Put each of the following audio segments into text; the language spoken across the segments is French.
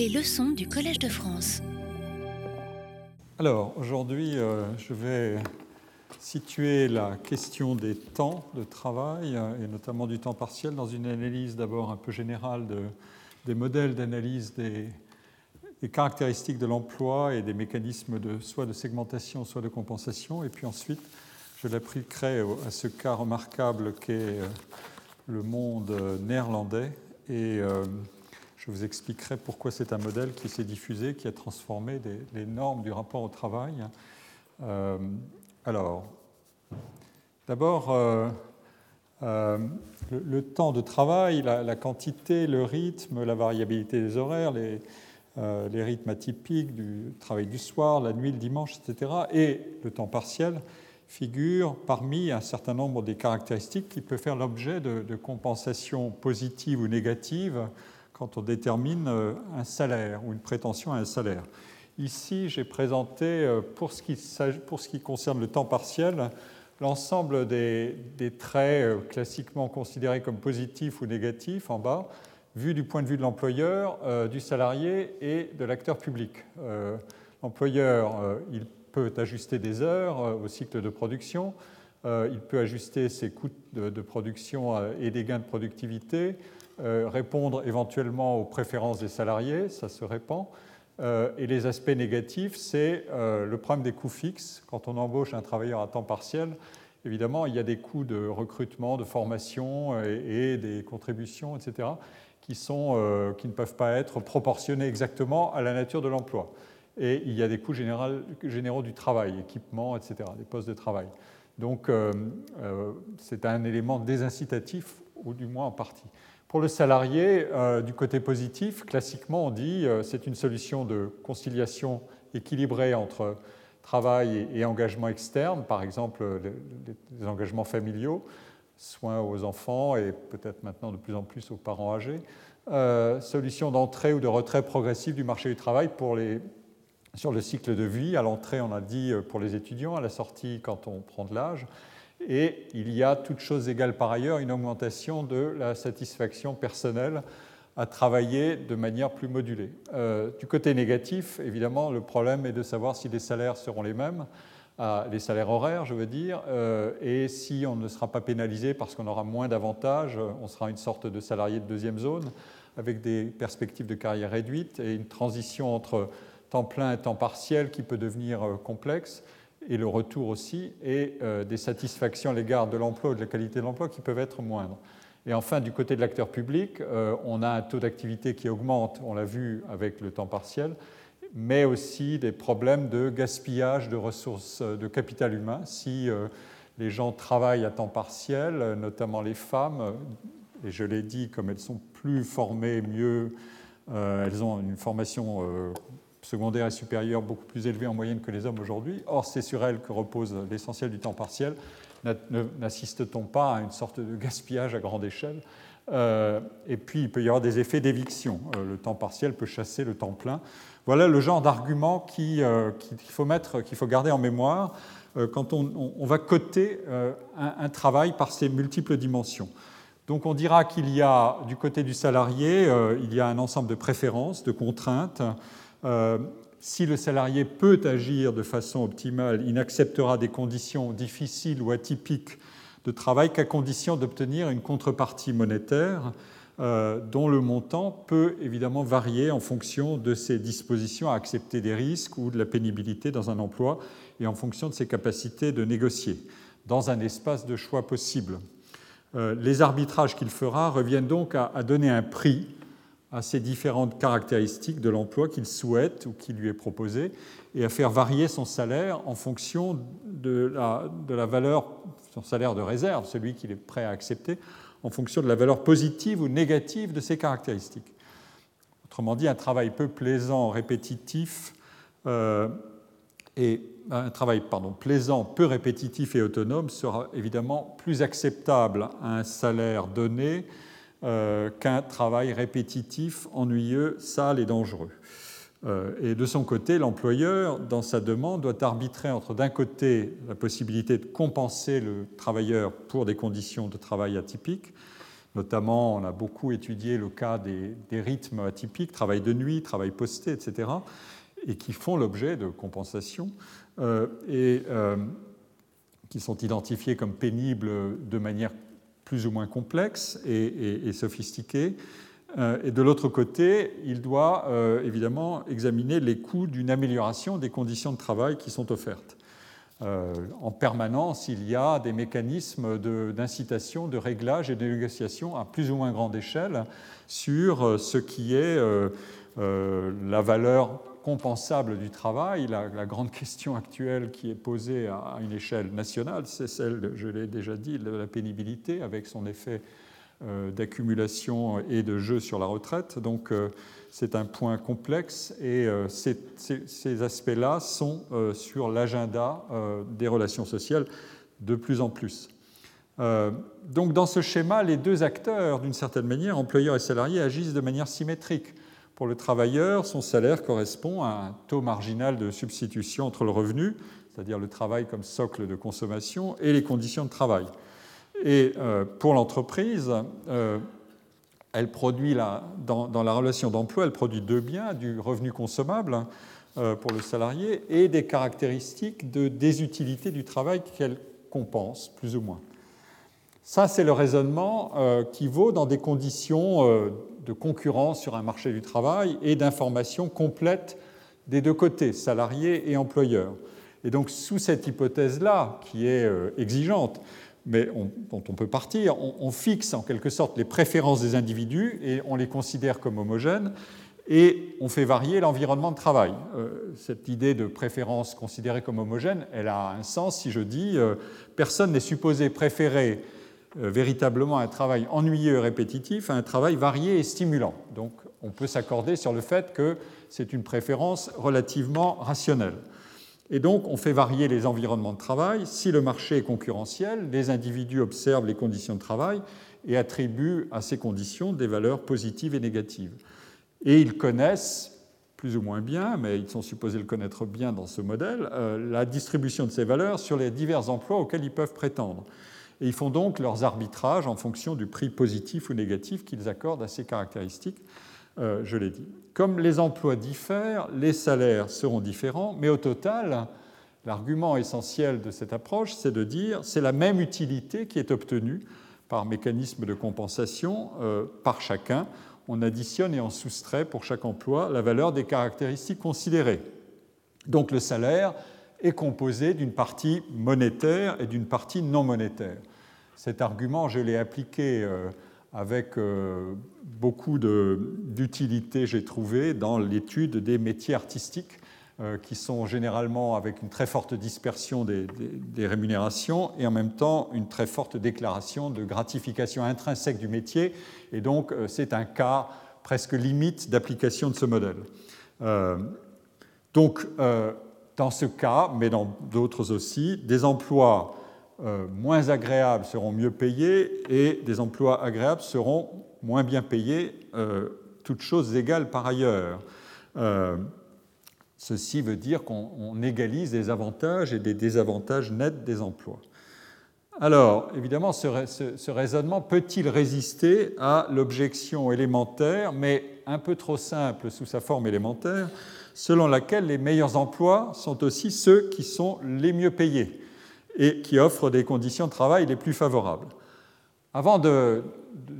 Les leçons du Collège de France. Alors, aujourd'hui, euh, je vais situer la question des temps de travail, euh, et notamment du temps partiel, dans une analyse d'abord un peu générale de, des modèles d'analyse des, des, caractéristiques de l'emploi et des mécanismes de, soit de segmentation, soit de compensation. Et puis ensuite, je l'appliquerai à ce cas remarquable qu'est euh, le monde néerlandais. Et je vous expliquerai pourquoi c'est un modèle qui s'est diffusé, qui a transformé les normes du rapport au travail. Euh, alors, d'abord, euh, euh, le, temps de travail, la, quantité, le rythme, la variabilité des horaires, les, les, rythmes atypiques du travail du soir, la nuit, le dimanche, etc., et le temps partiel figurent parmi un certain nombre des caractéristiques qui peuvent faire l'objet de, de compensations positives ou négatives quand on détermine euh, un salaire ou une prétention à un salaire. Ici, j'ai présenté, euh, pour ce, qui, concerne le temps partiel, l'ensemble des, traits euh, classiquement considérés comme positifs ou négatifs en bas, vus du point de vue de l'employeur, du salarié et de l'acteur public. L'employeur, il peut ajuster des heures au cycle de production, il peut ajuster ses coûts de, de production et des gains de productivité, répondre éventuellement aux préférences des salariés, ça se répand. Euh, et les aspects négatifs, c'est euh, le problème des coûts fixes. Quand on embauche un travailleur à temps partiel, évidemment, il y a des coûts de recrutement, de formation et, des contributions, etc., qui, euh, ne peuvent pas être proportionnés exactement à la nature de l'emploi. Et il y a des coûts généraux du travail, équipement, etc., des postes de travail. Donc, euh, euh, c'est un élément désincitatif, ou du moins en partie. Pour le salarié, euh, du côté positif, classiquement, on dit euh, c'est une solution de conciliation équilibrée entre travail et, engagement externe, par exemple les, les, engagements familiaux, soins aux enfants et peut-être maintenant de plus en plus aux parents âgés, euh, solution d'entrée ou de retrait progressif du marché du travail pour les, sur le cycle de vie. À l'entrée, on a dit euh, pour les étudiants, à la sortie quand on prend de l'âge, et il y a, toutes choses égales par ailleurs, une augmentation de la satisfaction personnelle à travailler de manière plus modulée. Euh, du côté négatif, évidemment, le problème est de savoir si les salaires seront les mêmes, euh, les salaires horaires, je veux dire, euh, et si on ne sera pas pénalisé parce qu'on aura moins d'avantages, on sera une sorte de salarié de deuxième zone, avec des perspectives de carrière réduites et une transition entre temps plein et temps partiel qui peut devenir complexe et le retour aussi, et euh, des satisfactions à l'égard de l'emploi ou de la qualité de l'emploi qui peuvent être moindres. Et enfin, du côté de l'acteur public, euh, on a un taux d'activité qui augmente, on l'a vu avec le temps partiel, mais aussi des problèmes de gaspillage de ressources de capital humain. Si euh, les gens travaillent à temps partiel, notamment les femmes, et je l'ai dit, comme elles sont plus formées, mieux, euh, elles ont une formation euh, secondaire et supérieure beaucoup plus élevée en moyenne que les hommes aujourd'hui. Or, c'est sur elles que repose l'essentiel du temps partiel. N'assiste-t-on pas à une sorte de gaspillage à grande échelle? Euh, Et puis, il peut y avoir des effets d'éviction. Euh, le temps partiel peut chasser le temps plein. Voilà le genre d'argument qu'il euh, qu faut, qu'il faut garder en mémoire quand on, va coter un, travail par ses multiples dimensions. Donc on dira qu'il y a du côté du salarié, il y a un ensemble de préférences, de contraintes, euh, si le salarié peut agir de façon optimale, il n'acceptera des conditions difficiles ou atypiques de travail qu'à condition d'obtenir une contrepartie monétaire euh, dont le montant peut évidemment varier en fonction de ses dispositions à accepter des risques ou de la pénibilité dans un emploi et en fonction de ses capacités de négocier dans un espace de choix possible. Euh, les arbitrages qu'il fera reviennent donc à, à donner un prix à ces différentes caractéristiques de l'emploi qu'il souhaite ou qui lui est proposé et à faire varier son salaire en fonction de la, valeur, son salaire de réserve, celui qu'il est prêt à accepter, en fonction de la valeur positive ou négative de ces caractéristiques. Autrement dit, un travail peu plaisant, répétitif, euh, et un travail pardon, plaisant, peu répétitif et autonome sera évidemment plus acceptable à un salaire donné qu'un travail répétitif, ennuyeux, sale et dangereux. Euh, et de son côté, l'employeur, dans sa demande, doit arbitrer entre d'un côté la possibilité de compenser le travailleur pour des conditions de travail atypiques, Notamment, on a beaucoup étudié le cas des, rythmes atypiques, travail de nuit, travail posté, etc., et qui font l'objet de compensations euh, et euh, qui sont identifiés comme pénibles de manière plus ou moins complexe et, sophistiquée. Euh, et de l'autre côté, il doit évidemment examiner les coûts d'une amélioration des conditions de travail qui sont offertes. Euh, en permanence, il y a des mécanismes d'incitation, de, réglage et de négociation à plus ou moins grande échelle sur euh, ce qui est euh, la valeur compensable du travail. La, grande question actuelle qui est posée à une échelle nationale, c'est celle, je l'ai déjà dit, de la pénibilité avec son effet d'accumulation et de jeu sur la retraite. Donc, c'est un point complexe et euh, ces, aspects-là sont euh, sur l'agenda euh, des relations sociales de plus en plus. donc dans ce schéma, les deux acteurs, d'une certaine manière, employeurs et salariés, agissent de manière symétrique. Pour le travailleur, son salaire correspond à un taux marginal de substitution entre le revenu, c'est-à-dire le travail comme socle de consommation, et les conditions de travail. Et pour l'entreprise, elle produit, dans, la relation d'emploi, elle produit deux biens, du revenu consommable euh, pour le salarié et des caractéristiques de désutilité du travail qu'elle compense, plus ou moins. Ça, c'est le raisonnement euh, qui vaut dans des conditions euh, de concurrence sur un marché du travail et d'information complète des deux côtés, salariés et employeurs. Et donc, sous cette hypothèse-là, qui est exigeante, mais dont on peut partir, on, fixe en quelque sorte les préférences des individus et on les considère comme homogènes et on fait varier l'environnement de travail. Euh, cette idée de préférence considérée comme homogène, elle a un sens si je dis euh, personne n'est supposé préférer euh, véritablement un travail ennuyeux et répétitif à un travail varié et stimulant. Donc on peut s'accorder sur le fait que c'est une préférence relativement rationnelle. Et donc, on fait varier les environnements de travail. Si le marché est concurrentiel, les individus observent les conditions de travail et attribuent à ces conditions des valeurs positives et négatives. Et ils connaissent plus ou moins bien, mais ils sont supposés le connaître bien dans ce modèle, euh, la distribution de ces valeurs sur les divers emplois auxquels ils peuvent prétendre. Et ils font donc leurs arbitrages en fonction du prix positif ou négatif qu'ils accordent à ces caractéristiques euh, je l'ai dit. Comme les emplois diffèrent, les salaires seront différents, mais au total, l'argument essentiel de cette approche, c'est de dire c'est la même utilité qui est obtenue par mécanisme de compensation euh, par chacun. On additionne et on soustrait pour chaque emploi la valeur des caractéristiques considérées. Donc le salaire est composé d'une partie monétaire et d'une partie non monétaire. Cet argument, je l'ai appliqué euh, avec beaucoup d'utilité, j'ai trouvé, dans l'étude des métiers artistiques, euh, qui sont généralement avec une très forte dispersion des, rémunérations et en même temps une très forte déclaration de gratification intrinsèque du métier. Et donc, euh, c'est un cas presque limite d'application de ce modèle. Euh, donc, dans ce cas, mais dans d'autres aussi, des emplois moins agréables seront mieux payés et des emplois agréables seront moins bien payés, euh, toutes choses égales par ailleurs. Euh, ceci veut dire qu'on égalise des avantages et des désavantages nets des emplois. Alors, évidemment, ce, raisonnement peut-il résister à l'objection élémentaire, mais un peu trop simple sous sa forme élémentaire, selon laquelle les meilleurs emplois sont aussi ceux qui sont les mieux payés et qui offrent des conditions de travail les plus favorables Avant de,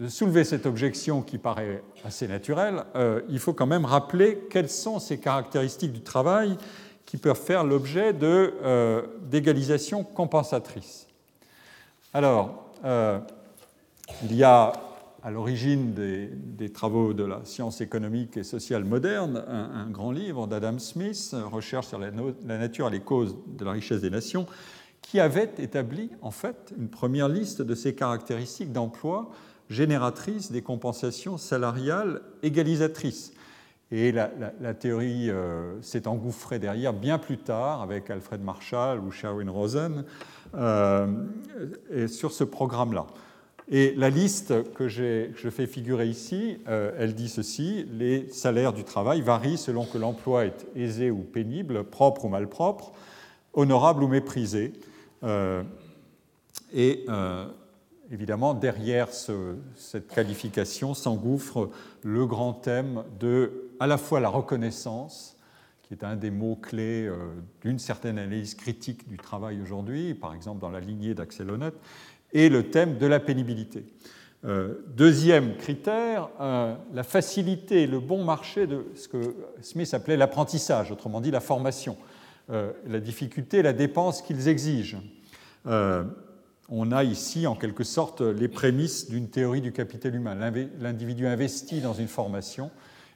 soulever cette objection qui paraît assez naturelle, euh, il faut quand même rappeler quelles sont ces caractéristiques du travail qui peuvent faire l'objet euh, d'égalisation compensatrice. Alors, euh, il y a à l'origine des, travaux de la science économique et sociale moderne un, grand livre d'Adam Smith, Recherche sur la, nature et les causes de la richesse des nations, qui avait établi en fait une première liste de ces caractéristiques d'emploi génératrice des compensations salariales égalisatrices. Et la, théorie euh, s'est engouffrée derrière bien plus tard avec Alfred Marshall ou Sherwin Rosen euh, sur ce programme-là. Et la liste que, je fais figurer ici, euh, elle dit ceci, les salaires du travail varient selon que l'emploi est aisé ou pénible, propre ou malpropre, honorable ou méprisé. et évidemment, derrière cette qualification s'engouffre le grand thème de à la fois la reconnaissance, qui est un des mots-clés euh, d'une certaine analyse critique du travail aujourd'hui, par exemple dans la lignée d'Axel Honneth, et le thème de la pénibilité. Euh, deuxième critère, euh, la facilité, le bon marché de ce que Smith appelait l'apprentissage, autrement dit la formation, la difficulté, la dépense qu'ils exigent on a ici en quelque sorte les prémices d'une théorie du capital humain. L'individu investit dans une formation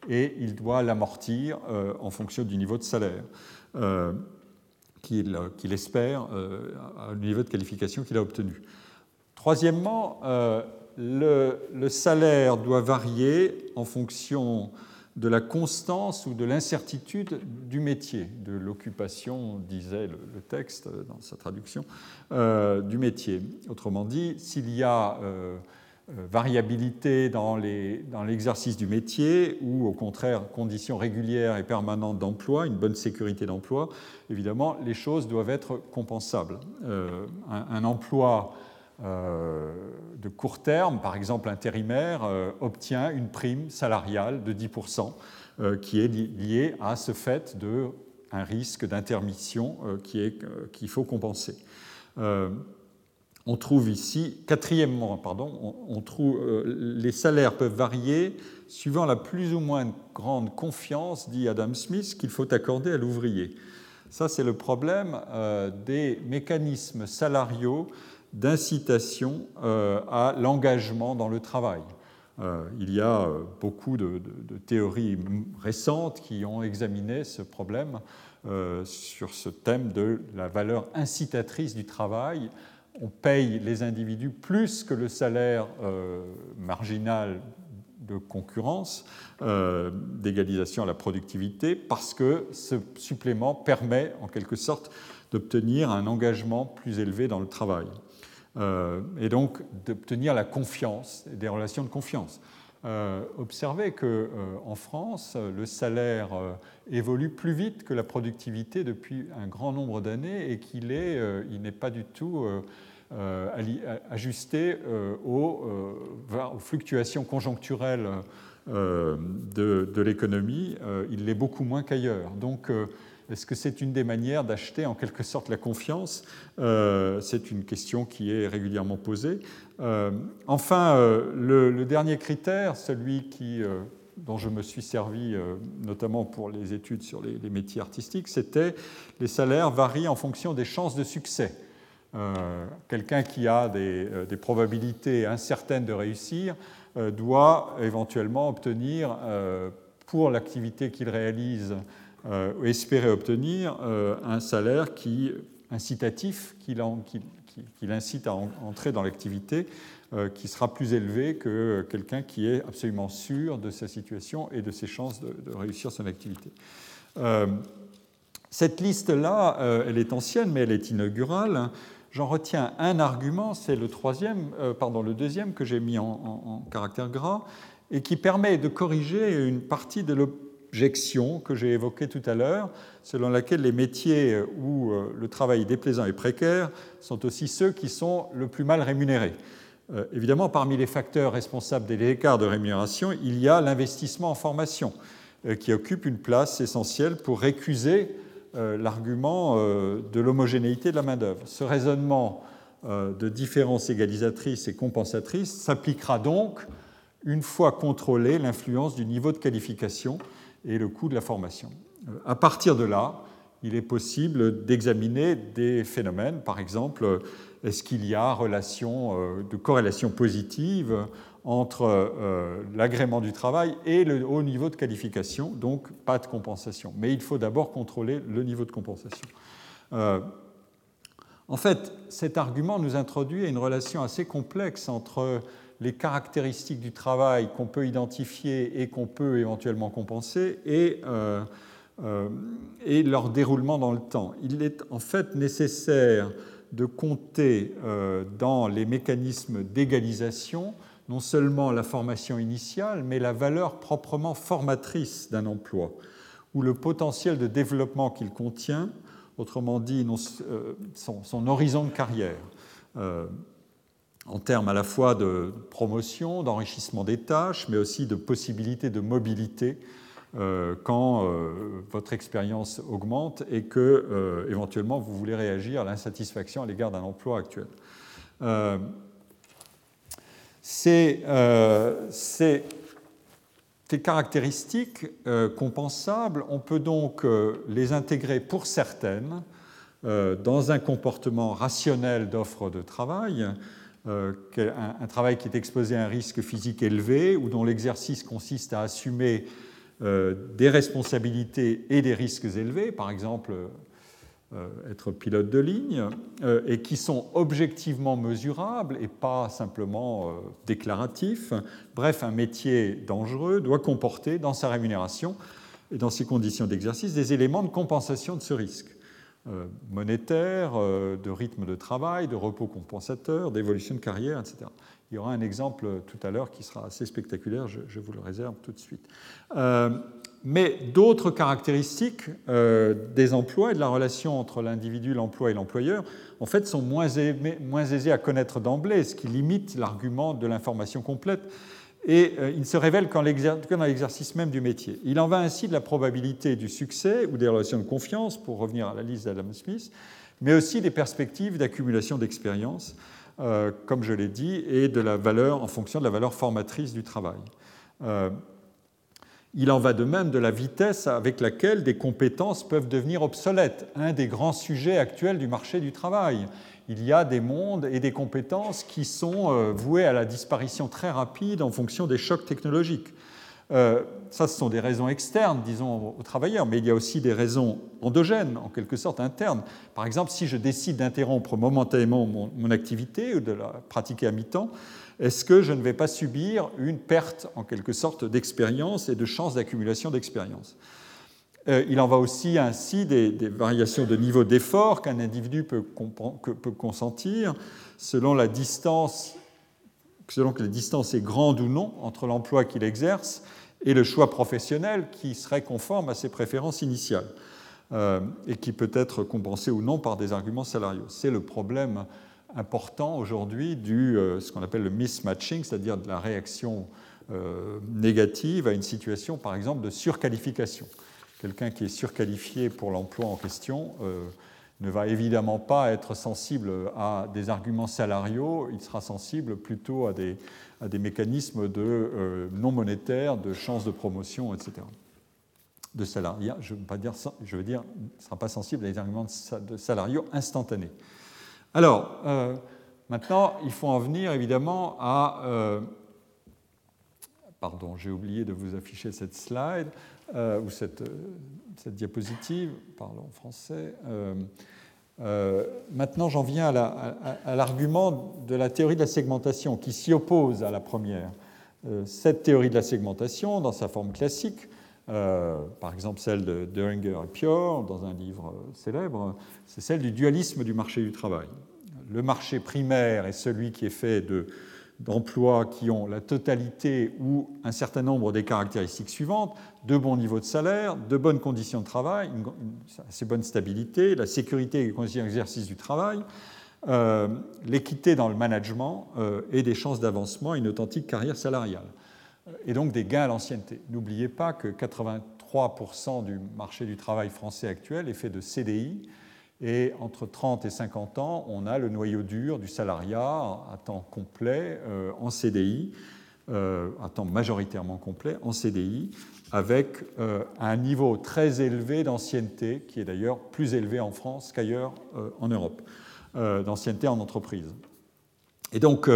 et il doit l'amortir euh, en fonction du niveau de salaire euh, qu'il espère, euh, au niveau de qualification qu'il a obtenu. Troisièmement, le, le, salaire doit varier en fonction de la constance ou de l'incertitude du métier, de l'occupation, disait le, texte dans sa traduction, euh, du métier. Autrement dit, s'il y a euh, euh, variabilité dans l'exercice du métier ou au contraire conditions régulières et permanentes d'emploi, une bonne sécurité d'emploi, évidemment, les choses doivent être compensables. un, emploi euh, de court terme, par exemple intérimaire, euh, obtient une prime salariale de 10% euh, qui est liée à ce fait de un risque d'intermission qu'il faut compenser. on trouve ici, quatrièmement, pardon, on, trouve, les salaires peuvent varier suivant la plus ou moins grande confiance, dit Adam Smith, qu'il faut accorder à l'ouvrier. Ça, c'est le problème des mécanismes salariaux d'incitation euh, à l'engagement dans le travail. Euh, il y a euh, beaucoup de, théories récentes qui ont examiné ce problème sur ce thème de la valeur incitatrice du travail. On paye les individus plus que le salaire marginal de concurrence, d'égalisation à la productivité, parce que ce supplément permet en quelque sorte d'obtenir un engagement plus élevé dans le travail. Euh, et donc d'obtenir la confiance, des relations de confiance. Euh, observez qu'en euh, France, le salaire évolue plus vite que la productivité depuis un grand nombre d'années et qu'il n'est pas du tout ajusté aux, fluctuations conjoncturelles de, de l'économie. il l'est beaucoup moins qu'ailleurs. Donc est-ce que c'est une des manières d'acheter en quelque sorte la confiance? Euh, C'est une question qui est régulièrement posée. Euh, enfin, euh, le, dernier critère, celui qui, dont je me suis servi notamment pour les études sur les, métiers artistiques, c'était les salaires varient en fonction des chances de succès. Quelqu'un qui a des, des, probabilités incertaines de réussir doit éventuellement obtenir pour l'activité qu'il réalise euh, espérer obtenir euh, un salaire qui, incitatif qui, l'incite à entrer dans l'activité, euh, qui sera plus élevé que quelqu'un qui est absolument sûr de sa situation et de ses chances de, réussir son activité. cette liste-là, elle est ancienne, mais elle est inaugurale. J'en retiens un argument, c'est le troisième, pardon, le deuxième que j'ai mis en, caractère gras, et qui permet de corriger une partie de que j'ai évoquée tout à l'heure, selon laquelle les métiers où euh, le travail déplaisant et précaire sont aussi ceux qui sont le plus mal rémunérés. Euh, évidemment, parmi les facteurs responsables des écarts de rémunération, il y a l'investissement en formation, euh, qui occupe une place essentielle pour récuser l'argument de l'homogénéité de la main-d'œuvre. Ce raisonnement de différence égalisatrice et compensatrice s'appliquera donc une fois contrôlée l'influence du niveau de qualification et le coût de la formation. Euh, à partir de là, il est possible d'examiner des phénomènes, par exemple, est-ce qu'il y a relation euh, de corrélation positive entre euh, l'agrément du travail et le haut niveau de qualification, donc pas de compensation. Mais il faut d'abord contrôler le niveau de compensation. en fait, cet argument nous introduit à une relation assez complexe entre les caractéristiques du travail qu'on peut identifier et qu'on peut éventuellement compenser et, euh, euh, leur déroulement dans le temps. Il est en fait nécessaire de compter euh, dans les mécanismes d'égalisation non seulement la formation initiale, mais la valeur proprement formatrice d'un emploi, ou le potentiel de développement qu'il contient, autrement dit son, horizon de carrière. En termes à la fois de promotion, d'enrichissement des tâches, mais aussi de possibilité de mobilité euh, quand euh, votre expérience augmente et que euh, éventuellement vous voulez réagir à l'insatisfaction à l'égard d'un emploi actuel. ces, caractéristiques compensables, on peut donc les intégrer pour certaines dans un comportement rationnel d'offre de travail euh, un, travail qui est exposé à un risque physique élevé ou dont l'exercice consiste à assumer euh, des responsabilités et des risques élevés, par exemple euh, être pilote de ligne, et qui sont objectivement mesurables et pas simplement déclaratifs. Bref, un métier dangereux doit comporter dans sa rémunération et dans ses conditions d'exercice des éléments de compensation de ce risque. Euh, monétaire, euh, de rythme de travail, de repos compensateur, d'évolution de carrière, etc. Il y aura un exemple tout à l'heure qui sera assez spectaculaire, je, vous le réserve tout de suite. Euh, mais d'autres caractéristiques des emplois et de la relation entre l'individu, l'emploi et l'employeur, en fait, sont moins, moins aisées à connaître d'emblée, ce qui limite l'argument de l'information complète et euh, il se révèle qu'en dans l'exercice même du métier. Il en va ainsi de la probabilité du succès ou des relations de confiance, pour revenir à la liste d'Adam Smith, mais aussi des perspectives d'accumulation d'expérience, euh, comme je l'ai dit, et de la valeur en fonction de la valeur formatrice du travail. Euh, il en va de même de la vitesse avec laquelle des compétences peuvent devenir obsolètes, un des grands sujets actuels du marché du travail il y a des mondes et des compétences qui sont euh, voués à la disparition très rapide en fonction des chocs technologiques. Euh, ça, ce sont des raisons externes, disons, aux travailleurs, mais il y a aussi des raisons endogènes, en quelque sorte internes. Par exemple, si je décide d'interrompre momentanément mon, activité ou de la pratiquer à mi-temps, est-ce que je ne vais pas subir une perte, en quelque sorte, d'expérience et de chance d'accumulation d'expérience? Il en va aussi ainsi des, variations de niveau d'effort qu'un individu peut, consentir selon la distance, selon que la distance est grande ou non entre l'emploi qu'il exerce et le choix professionnel qui serait conforme à ses préférences initiales euh, et qui peut être compensé ou non par des arguments salariaux. C'est le problème important aujourd'hui du euh, ce qu'on appelle le mismatching, c'est-à-dire de la réaction négative à une situation, par exemple, de surqualification quelqu'un qui est surqualifié pour l'emploi en question euh, ne va évidemment pas être sensible à des arguments salariaux, il sera sensible plutôt à des, mécanismes euh, non monétaires, de chances de promotion, etc. De salariat, je veux, pas dire, je veux dire, ne sera pas sensible à des arguments de salariaux instantanés. Alors, euh, maintenant, il faut en venir évidemment à... pardon, j'ai oublié de vous afficher cette slide. Euh, ou cette, euh, cette, diapositive, parlons français. Euh, maintenant, j'en viens à l'argument de la théorie de la segmentation qui s'y oppose à la première. cette théorie de la segmentation, dans sa forme classique, par exemple celle de Deringer et Pior, dans un livre célèbre, c'est celle du dualisme du marché du travail. Le marché primaire est celui qui est fait de d'emplois qui ont la totalité ou un certain nombre des caractéristiques suivantes, de bons niveaux de salaire, de bonnes conditions de travail, une, assez bonne stabilité, la sécurité et les conditions d'exercice du travail, euh, l'équité dans le management euh, et des chances d'avancement une authentique carrière salariale. Et donc des gains à l'ancienneté. N'oubliez pas que 83% du marché du travail français actuel est fait de CDI, et entre 30 et 50 ans, on a le noyau dur du salariat à temps complet euh, en CDI, euh, à temps majoritairement complet en CDI, avec euh, un niveau très élevé d'ancienneté, qui est d'ailleurs plus élevé en France qu'ailleurs en Europe, d'ancienneté en entreprise. Et donc,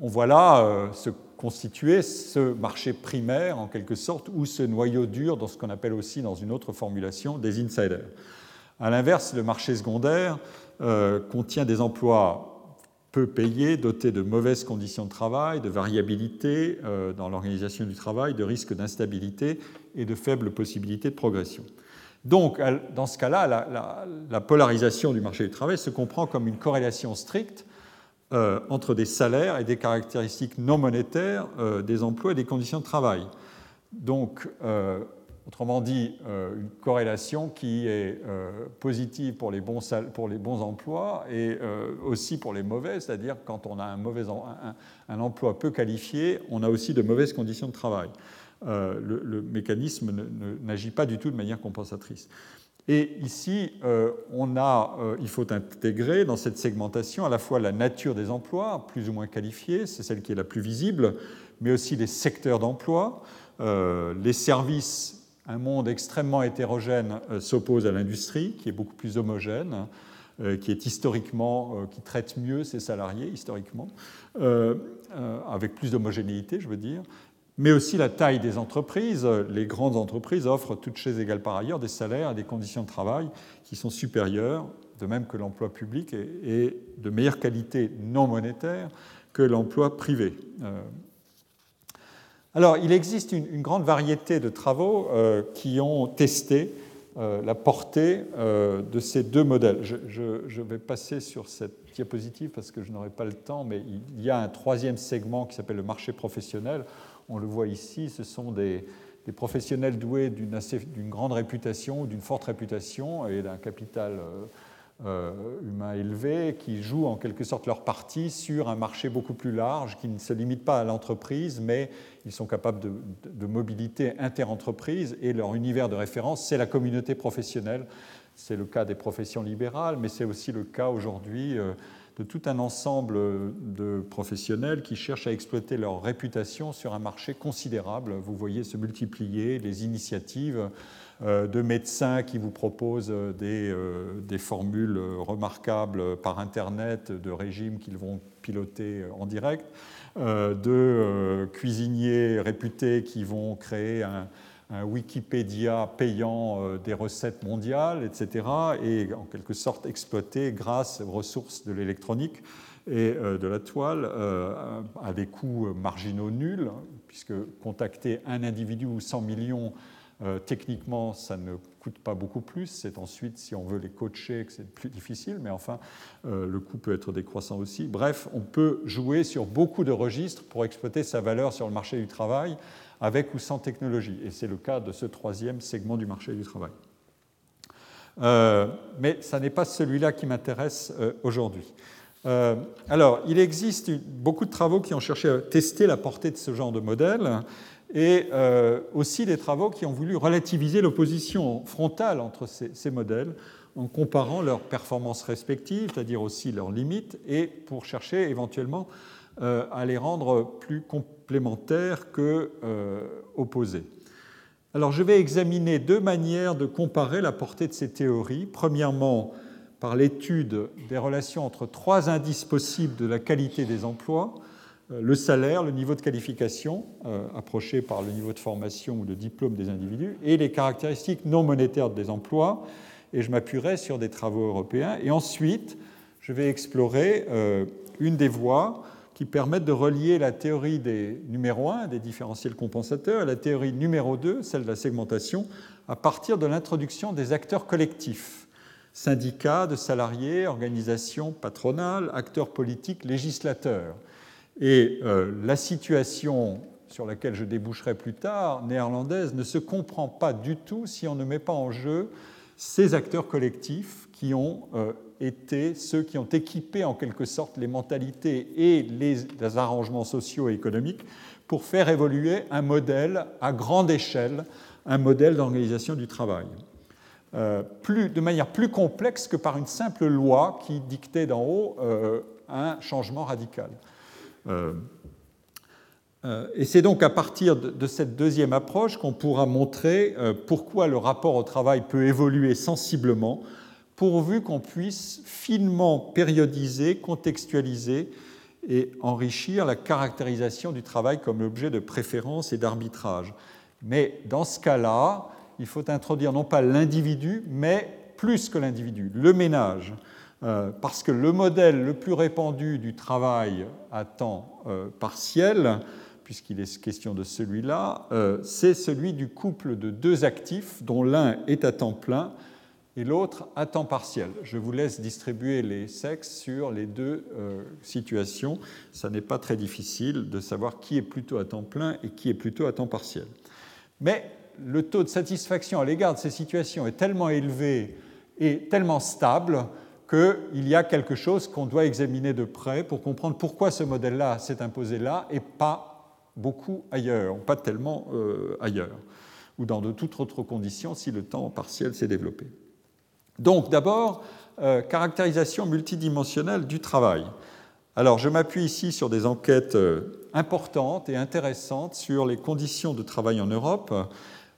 on voit là se constituer ce marché primaire, en quelque sorte, ou ce noyau dur dans ce qu'on appelle aussi, dans une autre formulation, des insiders. A l'inverse, le marché secondaire euh, contient des emplois peu payés, dotés de mauvaises conditions de travail, de variabilité euh, dans l'organisation du travail, de risques d'instabilité et de faibles possibilités de progression. Donc, dans ce cas-là, la, polarisation du marché du travail se comprend comme une corrélation stricte euh, entre des salaires et des caractéristiques non monétaires des emplois et des conditions de travail. Donc, Autrement dit, une corrélation qui est positive pour les, bons emplois et aussi pour les mauvais, c'est-à-dire quand on a un, emploi peu qualifié, on a aussi de mauvaises conditions de travail. le, mécanisme n'agit pas du tout de manière compensatrice. Et ici, euh, on euh, il faut intégrer dans cette segmentation à la fois la nature des emplois, plus ou moins qualifiés, c'est celle qui est la plus visible, mais aussi les secteurs d'emploi, euh, les services. Un monde extrêmement hétérogène s'oppose à l'industrie, qui est beaucoup plus homogène, qui est historiquement, qui traite mieux ses salariés historiquement, avec plus d'homogénéité, je veux dire mais aussi la taille des entreprises. Les grandes entreprises offrent, toutes choses égales par ailleurs, des salaires et des conditions de travail qui sont supérieures, de même que l'emploi public est de meilleure qualité non monétaire que l'emploi privé. Euh, alors, il existe une, grande variété de travaux euh, qui ont testé euh, la portée de ces deux modèles. Je, vais passer sur cette diapositive parce que je n'aurai pas le temps, mais il y a un troisième segment qui s'appelle le marché professionnel on le voit ici, ce sont des, professionnels doués d'une grande réputation, d'une forte réputation et d'un capital euh, euh, humain élevé qui jouent en quelque sorte leur partie sur un marché beaucoup plus large qui ne se limite pas à l'entreprise, mais ils sont capables de, de mobilité interentreprise et leur univers de référence, c'est la communauté professionnelle. C'est le cas des professions libérales, mais c'est aussi le cas aujourd'hui euh, de tout un ensemble de professionnels qui cherchent à exploiter leur réputation sur un marché considérable. Vous voyez se multiplier les initiatives de médecins qui vous proposent des, euh, des, formules remarquables par Internet de régimes qu'ils vont piloter en direct, euh, de cuisiniers réputés qui vont créer un, Wikipédia payant euh, des recettes mondiales, etc., et en quelque sorte exploité grâce aux ressources de l'électronique et euh, de la toile euh, à des coûts marginaux nuls, puisque contacter un individu ou 100 millions, techniquement, ça ne coûte pas beaucoup plus. C'est ensuite, si on veut les coacher, que c'est plus difficile, mais enfin, le coût peut être décroissant aussi. Bref, on peut jouer sur beaucoup de registres pour exploiter sa valeur sur le marché du travail avec ou sans technologie. Et c'est le cas de ce troisième segment du marché du travail. Euh, mais ça n'est pas celui-là qui m'intéresse euh, aujourd'hui. Euh, alors, il existe beaucoup de travaux qui ont cherché à tester la portée de ce genre de modèle et aussi des travaux qui ont voulu relativiser l'opposition frontale entre ces, modèles en comparant leurs performances respectives, c'est-à-dire aussi leurs limites, et pour chercher éventuellement à les rendre plus complémentaires que euh, opposés. Alors je vais examiner deux manières de comparer la portée de ces théories. Premièrement, par l'étude des relations entre trois indices possibles de la qualité des emplois, euh, le salaire, le niveau de qualification, euh, approché par le niveau de formation ou de diplôme des individus, et les caractéristiques non monétaires des emplois. Et je m'appuierai sur des travaux européens. Et ensuite, je vais explorer une des voies qui permettent de relier la théorie des numéro 1, des différentiels compensateurs, à la théorie numéro 2, celle de la segmentation, à partir de l'introduction des acteurs collectifs, syndicats de salariés, organisations patronales, acteurs politiques, législateurs. Et euh, la situation sur laquelle je déboucherai plus tard, néerlandaise, ne se comprend pas du tout si on ne met pas en jeu ces acteurs collectifs qui ont euh, étaient ceux qui ont équipé en quelque sorte les mentalités et les, arrangements sociaux et économiques pour faire évoluer un modèle à grande échelle, un modèle d'organisation du travail. Euh, de manière plus complexe que par une simple loi qui dictait d'en haut un changement radical. Euh, et c'est donc à partir de cette deuxième approche qu'on pourra montrer pourquoi le rapport au travail peut évoluer sensiblement pourvu qu'on puisse finement périodiser, contextualiser et enrichir la caractérisation du travail comme objet de préférence et d'arbitrage. Mais dans ce cas-là, il faut introduire non pas l'individu, mais plus que l'individu, le ménage. Euh, parce que le modèle le plus répandu du travail à temps euh, partiel, puisqu'il est question de celui-là, euh, c'est celui du couple de deux actifs dont l'un est à temps plein et l'autre à temps partiel. Je vous laisse distribuer les sexes sur les deux situations. Ça n'est pas très difficile de savoir qui est plutôt à temps plein et qui est plutôt à temps partiel. Mais le taux de satisfaction à l'égard de ces situations est tellement élevé et tellement stable qu'il y a quelque chose qu'on doit examiner de près pour comprendre pourquoi ce modèle-là s'est imposé là et pas beaucoup ailleurs, pas tellement euh, ailleurs, ou dans de toutes autres conditions si le temps partiel s'est développé. Donc d'abord, euh, caractérisation multidimensionnelle du travail. Alors je m'appuie ici sur des enquêtes euh, importantes et intéressantes sur les conditions de travail en Europe.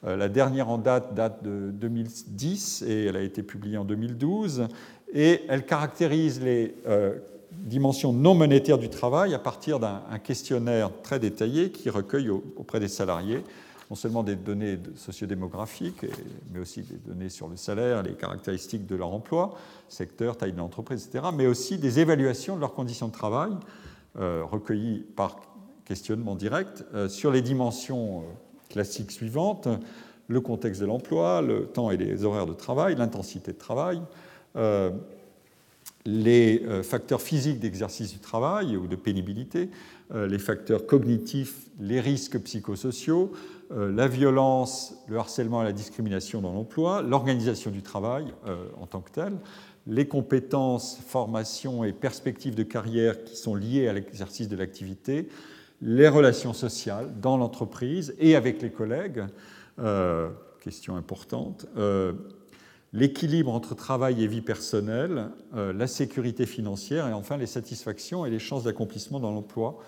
la dernière en date date de 2010 et elle a été publiée en 2012 et elle caractérise les euh, dimensions non monétaires du travail à partir d'un questionnaire très détaillé qui recueille auprès des salariés non seulement des données sociodémographiques, mais aussi des données sur le salaire, les caractéristiques de leur emploi, secteur, taille de l'entreprise, etc., mais aussi des évaluations de leurs conditions de travail euh, recueillies par questionnement direct euh, sur les dimensions classiques suivantes le contexte de l'emploi, le temps et les horaires de travail, l'intensité de travail, euh, les euh, facteurs physiques d'exercice du travail ou de pénibilité, euh, les facteurs cognitifs, les risques psychosociaux, la violence, le harcèlement et la discrimination dans l'emploi, l'organisation du travail en tant que tel, les compétences, formations et perspectives de carrière qui sont liées à l'exercice de l'activité, les relations sociales dans l'entreprise et avec les collègues, question importante, l'équilibre entre travail et vie personnelle, euh, la sécurité financière et enfin les satisfactions et les chances d'accomplissement dans l'emploi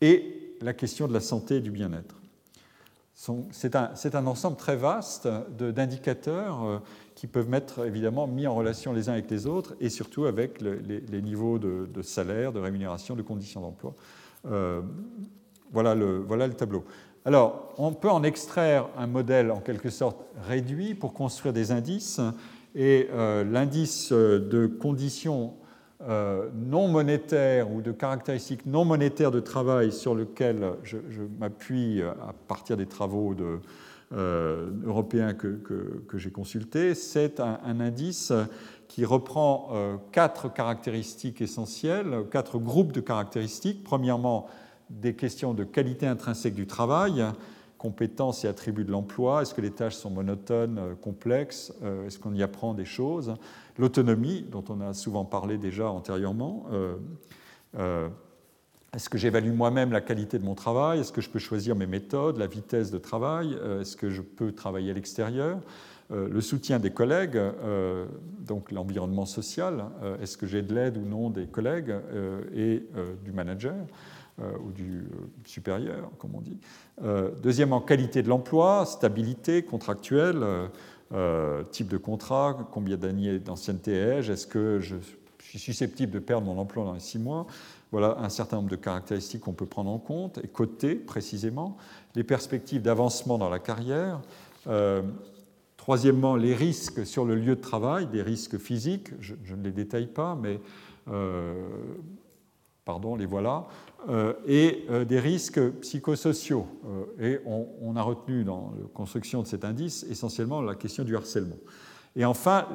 et la question de la santé et du bien-être. C'est un, ensemble très vaste d'indicateurs euh, qui peuvent être évidemment mis en relation les uns avec les autres et surtout avec les, niveaux de, salaire, de rémunération, de conditions d'emploi. Euh, voilà, le, voilà le tableau. Alors, on peut en extraire un modèle en quelque sorte réduit pour construire des indices. Et euh, l'indice de conditions euh, non monétaires ou de caractéristiques non monétaires de travail sur lequel je, m'appuie à partir des travaux euh, européens que, j'ai consultés, c'est un, indice qui reprend quatre caractéristiques essentielles, quatre groupes de caractéristiques. Premièrement, des questions de qualité intrinsèque du travail, compétences et attributs de l'emploi, est-ce que les tâches sont monotones, euh, complexes, euh, est-ce qu'on y apprend des choses, l'autonomie, dont on a souvent parlé déjà antérieurement, euh, est-ce que j'évalue moi-même la qualité de mon travail, est-ce que je peux choisir mes méthodes, la vitesse de travail, est-ce que je peux travailler à l'extérieur, le soutien des collègues, donc l'environnement social, est-ce que j'ai de l'aide ou non des collègues et du manager? Ou du euh, supérieur, comme on dit. Euh, deuxièmement, qualité de l'emploi, stabilité contractuelle, type de contrat, combien d'années d'ancienneté ai-je, est-ce que je suis susceptible de perdre mon emploi dans les six mois? Voilà un certain nombre de caractéristiques qu'on peut prendre en compte et coter précisément. Les perspectives d'avancement dans la carrière. troisièmement, les risques sur le lieu de travail, des risques physiques. Je, ne les détaille pas, mais pardon, les voilà. Euh, et euh, des risques psychosociaux. Euh, et on, a retenu dans la construction de cet indice essentiellement la question du harcèlement. Et enfin,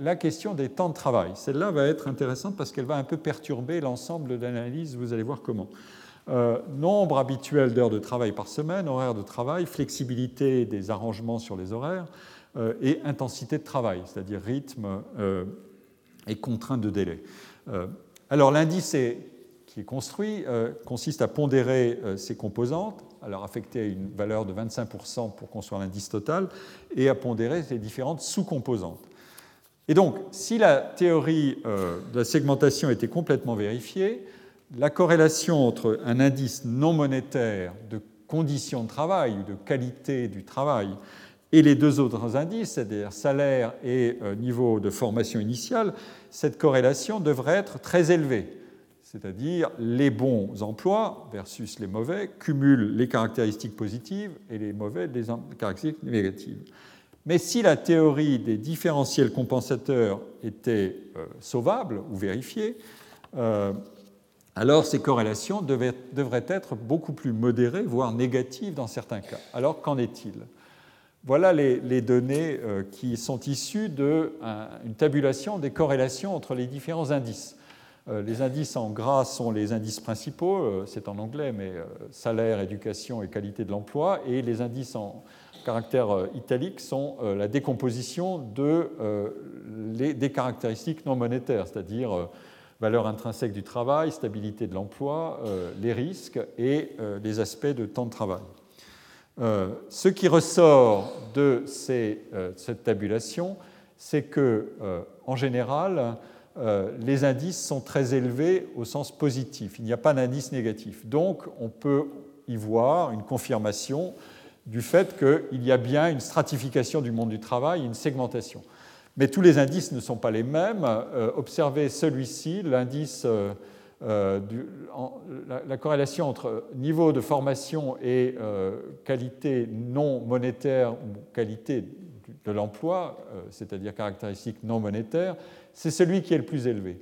la question des temps de travail. Celle-là va être intéressante parce qu'elle va un peu perturber l'ensemble de l'analyse, vous allez voir comment. nombre habituel d'heures de travail par semaine, horaire de travail, flexibilité des arrangements sur les horaires et intensité de travail, c'est-à-dire rythme et contrainte de délai. alors l'indice est qui est construit euh, consiste à pondérer euh, ces composantes, à leur affecter une valeur de 25% pour construire l'indice total, et à pondérer ces différentes sous-composantes. Et donc, si la théorie euh, de la segmentation était complètement vérifiée, la corrélation entre un indice non monétaire de conditions de travail ou de qualité du travail et les deux autres indices, c'est-à-dire salaire et niveau de formation initiale, cette corrélation devrait être très élevée c'est-à-dire les bons emplois versus les mauvais, cumulent les caractéristiques positives et les mauvais les caractéristiques négatives. Mais si la théorie des différentiels compensateurs était euh, sauvable ou vérifiée, euh, alors ces corrélations devraient être beaucoup plus modérées, voire négatives dans certains cas. Alors qu'en est-il? Voilà les, données euh, qui sont issues d'une tabulation des corrélations entre les différents indices. Euh, les indices en gras sont les indices principaux, euh, c'est en anglais, mais euh, salaire, éducation et qualité de l'emploi. Et les indices en caractères italiques sont la décomposition de, des caractéristiques non monétaires, c'est-à-dire valeur intrinsèque du travail, stabilité de l'emploi, les risques et les aspects de temps de travail. ce qui ressort de cette tabulation, c'est que, en général, les indices sont très élevés au sens positif. Il n'y a pas d'indice négatif. Donc, on peut y voir une confirmation du fait qu'il y a bien une stratification du monde du travail, une segmentation. Mais tous les indices ne sont pas les mêmes. Euh, observez celui-ci, l'indice, euh, la, corrélation entre niveau de formation et qualité non monétaire ou qualité de l'emploi, c'est-à-dire caractéristiques non monétaires, c'est celui qui est le plus élevé.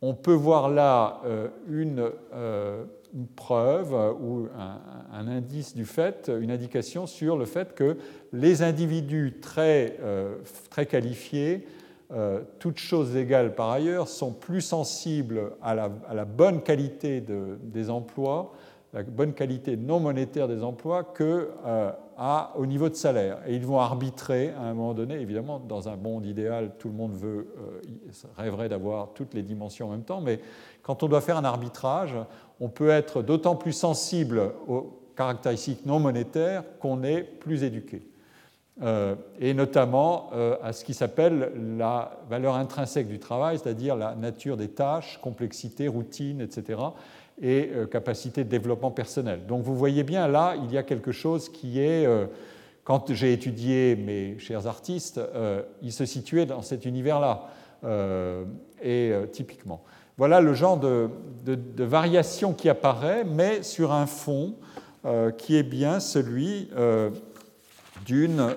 On peut voir là euh, euh, une, preuve ou un, indice du fait, une indication sur le fait que les individus très, euh, très qualifiés, toutes choses égales par ailleurs, sont plus sensibles à la, bonne qualité des emplois, la bonne qualité non monétaire des emplois que au niveau de salaire. Et ils vont arbitrer à un moment donné, évidemment, dans un monde idéal, tout le monde veut, euh, rêverait d'avoir toutes les dimensions en même temps, mais quand on doit faire un arbitrage, on peut être d'autant plus sensible aux caractéristiques non monétaires qu'on est plus éduqué. Euh, et notamment euh, à ce qui s'appelle la valeur intrinsèque du travail, c'est-à-dire la nature des tâches, complexité, routine, etc et euh, capacité de développement personnel. Donc vous voyez bien là, il y a quelque chose qui est, quand j'ai étudié mes chers artistes, ils se situaient dans cet univers-là, et typiquement. Voilà le genre de, de, variation qui apparaît, mais sur un fond qui est bien celui d'une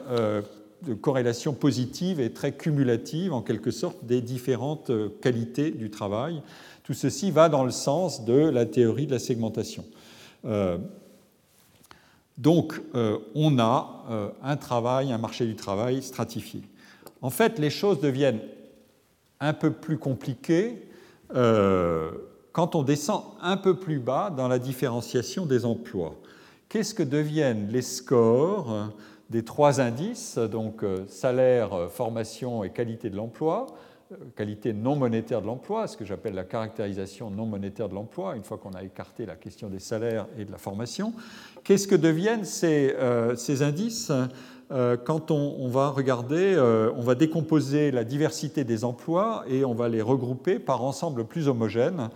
corrélation positive et très cumulative, en quelque sorte, des différentes qualités du travail tout ceci va dans le sens de la théorie de la segmentation. Euh, donc, euh, on a euh, un travail, un marché du travail stratifié. En fait, les choses deviennent un peu plus compliquées quand on descend un peu plus bas dans la différenciation des emplois. Qu'est-ce que deviennent les scores des trois indices, donc salaire, formation et qualité de l'emploi, qualité non monétaire de l'emploi, ce que j'appelle la caractérisation non monétaire de l'emploi, une fois qu'on a écarté la question des salaires et de la formation. Qu'est-ce que deviennent ces, euh, indices euh, quand on, va regarder, euh, on va décomposer la diversité des emplois et on va les regrouper par ensemble plus homogène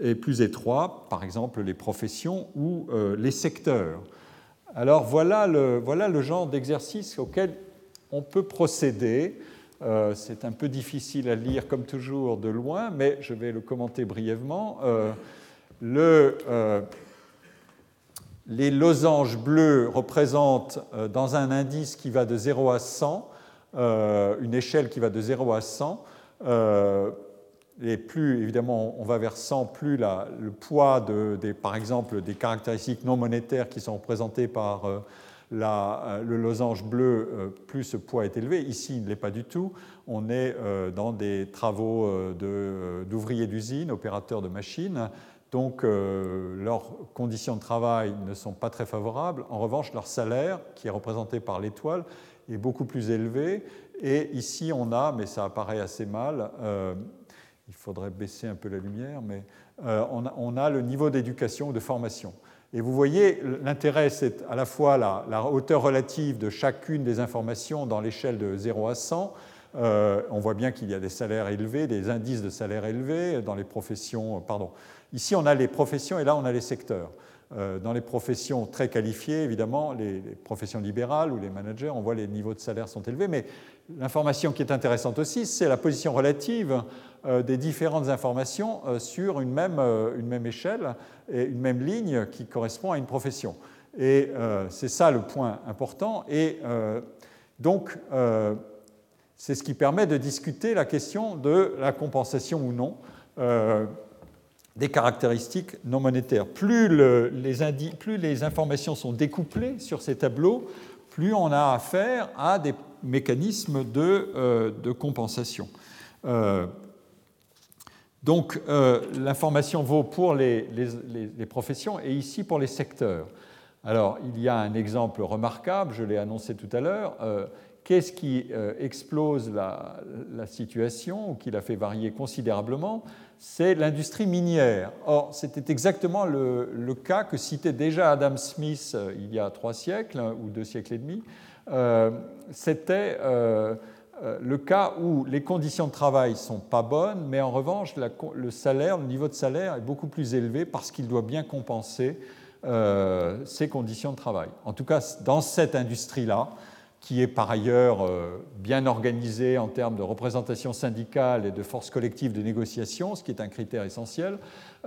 et plus étroit, par exemple les professions ou les secteurs? Alors voilà le, genre d'exercice auquel on peut procéder euh, c'est un peu difficile à lire, comme toujours, de loin, mais je vais le commenter brièvement. Euh, euh, les losanges bleus représentent, dans un indice qui va de 0 à 100, une échelle qui va de 0 à 100, et plus, évidemment, on va vers 100, plus le poids, des, par exemple, des caractéristiques non monétaires qui sont représentées par euh, le losange bleu, euh, plus ce poids est élevé. Ici, il ne l'est pas du tout. On est euh, dans des travaux d'ouvriers d'usine, opérateurs de machines. Donc, leurs conditions de travail ne sont pas très favorables. En revanche, leur salaire, qui est représenté par l'étoile, est beaucoup plus élevé. Et ici, on a, mais ça apparaît assez mal, il faudrait baisser un peu la lumière, mais on a le niveau d'éducation ou de formation. Et vous voyez, l'intérêt, c'est à la fois la, hauteur relative de chacune des informations dans l'échelle de 0 à 100. Euh, on voit bien qu'il y a des salaires élevés, des indices de salaires élevés dans les professions. Pardon. Ici, on a les professions et là, on a les secteurs. Euh, dans les professions très qualifiées, évidemment, les, professions libérales ou les managers, on voit les niveaux de salaire sont élevés. Mais l'information qui est intéressante aussi, c'est la position relative euh, des différentes informations sur une même, une même échelle et une même ligne qui correspond à une profession. Et euh, c'est ça le point important. Et euh, donc, euh, c'est ce qui permet de discuter la question de la compensation ou non des caractéristiques non monétaires. Plus, les informations sont découplées sur ces tableaux, plus on a affaire à des mécanismes de, de compensation. Donc euh, l'information vaut pour les, professions et ici pour les secteurs. Alors, il y a un exemple remarquable, je l'ai annoncé tout à l'heure. Qu'est-ce qui explose la, situation ou qui la fait varier considérablement? C'est l'industrie minière. Or, c'était exactement le, cas que citait déjà Adam Smith il y a trois siècles ou deux siècles et demi. C'était euh, le cas où les conditions de travail ne sont pas bonnes, mais en revanche, le salaire, le niveau de salaire est beaucoup plus élevé parce qu'il doit bien compenser euh, ces conditions de travail. En tout cas, dans cette industrie-là, qui est par ailleurs euh, bien organisée en termes de représentation syndicale et de force collective de négociation, ce qui est un critère essentiel,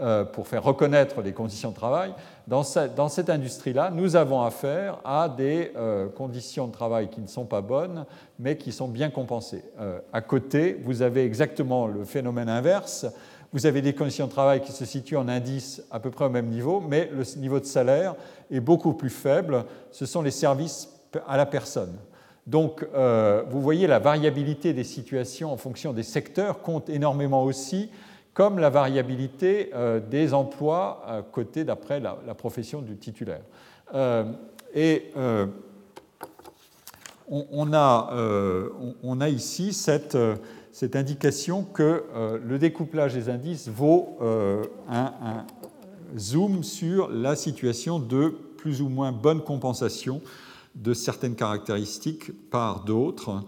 euh, pour faire reconnaître les conditions de travail, dans, cette industrie-là, nous avons affaire à des euh, conditions de travail qui ne sont pas bonnes, mais qui sont bien compensées. À côté, vous avez exactement le phénomène inverse. Vous avez des conditions de travail qui se situent en indice à peu près au même niveau, mais le niveau de salaire est beaucoup plus faible. Ce sont les services à la personne. Donc, vous voyez, la variabilité des situations en fonction des secteurs compte énormément aussi comme la variabilité euh, des emplois euh, cotés d'après la, profession du titulaire. Euh, et on, a, ici cette, indication que le découplage des indices vaut un, zoom sur la situation de plus ou moins bonne compensation de certaines caractéristiques par d'autres.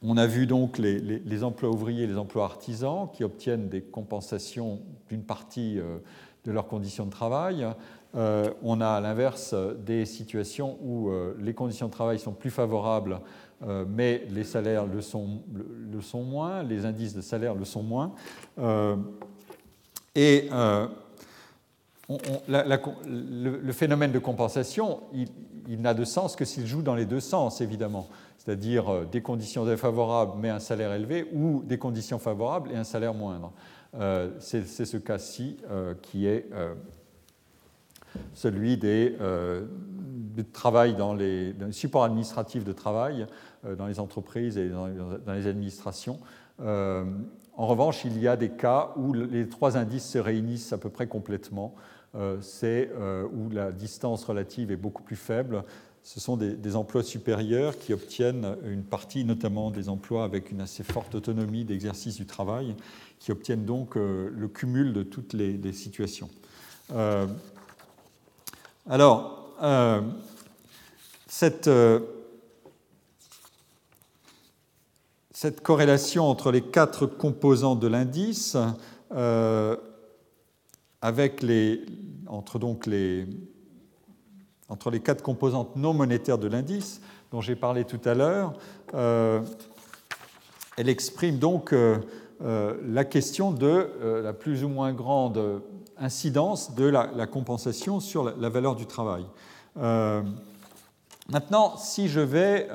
On a vu donc les, emplois ouvriers les emplois artisans qui obtiennent des compensations d'une partie euh, de leurs conditions de travail. Euh, on a à l'inverse des situations où euh, les conditions de travail sont plus favorables, mais les salaires le sont, moins, les indices de salaire le sont moins. Le, phénomène de compensation, il n'a de sens que s'il joue dans les deux sens, évidemment c'est-à-dire euh, des conditions défavorables mais un salaire élevé, ou des conditions favorables et un salaire moindre. Euh, c'est ce cas-ci euh, qui est celui des, du travail dans les, supports administratifs de travail dans les entreprises et dans, les administrations. En revanche, il y a des cas où les trois indices se réunissent à peu près complètement. C'est où la distance relative est beaucoup plus faible ce sont des, emplois supérieurs qui obtiennent une partie, notamment des emplois avec une assez forte autonomie d'exercice du travail, qui obtiennent donc euh, le cumul de toutes les, situations. Euh, alors, euh, cette, cette, corrélation entre les quatre composants de l'indice, avec les, entre donc les, entre les quatre composantes non monétaires de l'indice dont j'ai parlé tout à l'heure, euh, elle exprime donc euh, euh, la question de la plus ou moins grande incidence de la, compensation sur la, valeur du travail. Maintenant, si je vais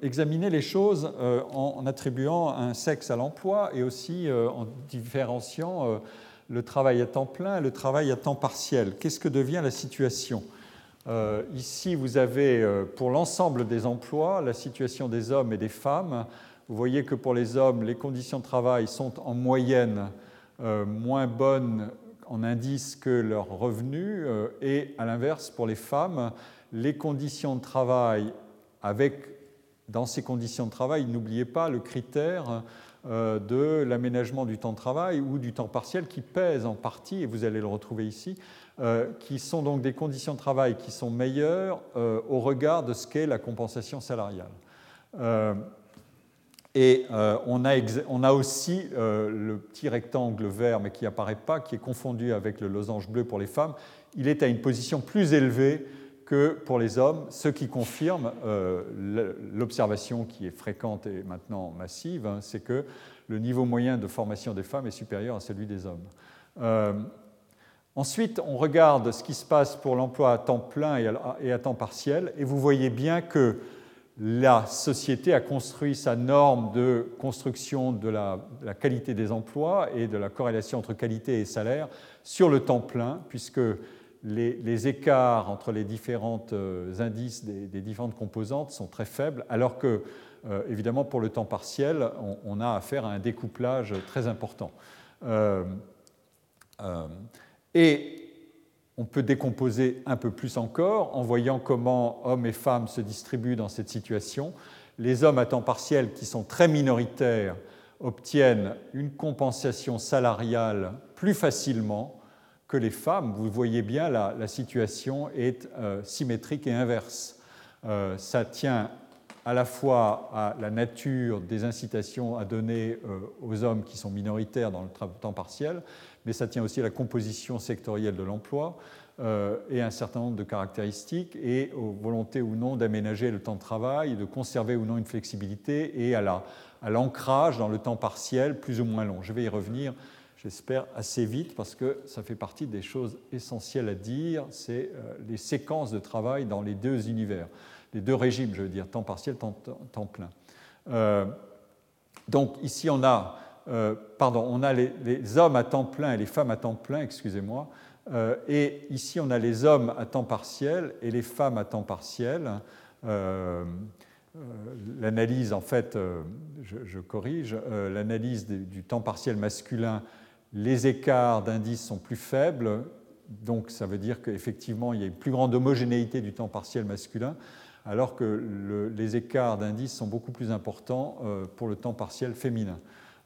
examiner les choses en, attribuant un sexe à l'emploi et aussi en différenciant le travail à temps plein et le travail à temps partiel, qu'est-ce que devient la situation? Euh, ici, vous avez euh, pour l'ensemble des emplois la situation des hommes et des femmes. Vous voyez que pour les hommes, les conditions de travail sont en moyenne euh, moins bonnes en indice que leurs revenus, et à l'inverse, pour les femmes, les conditions de travail avec, dans ces conditions de travail, n'oubliez pas le critère de l'aménagement du temps de travail ou du temps partiel qui pèse en partie, et vous allez le retrouver ici, euh, qui sont donc des conditions de travail qui sont meilleures euh, au regard de ce qu'est la compensation salariale. Euh, et on a, on, a, aussi le petit rectangle vert, mais qui n'apparaît pas, qui est confondu avec le losange bleu pour les femmes. Il est à une position plus élevée que pour les hommes, ce qui confirme l'observation qui est fréquente et maintenant massive, hein, c'est que le niveau moyen de formation des femmes est supérieur à celui des hommes. Ensuite, on regarde ce qui se passe pour l'emploi à temps plein et à temps partiel, et vous voyez bien que la société a construit sa norme de construction de la, qualité des emplois et de la corrélation entre qualité et salaire sur le temps plein, puisque les, écarts entre les différents euh, indices des, différentes composantes sont très faibles, alors que, euh, évidemment, pour le temps partiel, on, a affaire à un découplage très important. Euh, et on peut décomposer un peu plus encore en voyant comment hommes et femmes se distribuent dans cette situation. Les hommes à temps partiel, qui sont très minoritaires, obtiennent une compensation salariale plus facilement que les femmes. Vous voyez bien, la, situation est euh, symétrique et inverse. Euh, ça tient à la fois à la nature des incitations à donner euh, aux hommes qui sont minoritaires dans le temps partiel, mais ça tient aussi à la composition sectorielle de l'emploi et à un certain nombre de caractéristiques et aux volontés ou non d'aménager le temps de travail, de conserver ou non une flexibilité et à l'ancrage dans le temps partiel plus ou moins long. Je vais y revenir, j'espère, assez vite parce que ça fait partie des choses essentielles à dire, c'est euh, les séquences de travail dans les deux univers, les deux régimes, je veux dire, temps partiel, temps, plein. Euh, donc ici, on a euh, pardon, on a les, hommes à temps plein et les femmes à temps plein, excusez-moi, et ici on a les hommes à temps partiel et les femmes à temps partiel. L'analyse, en fait, je, corrige, l'analyse du temps partiel masculin, les écarts d'indices sont plus faibles, donc ça veut dire qu'effectivement il y a une plus grande homogénéité du temps partiel masculin, alors que les écarts d'indices sont beaucoup plus importants pour le temps partiel féminin.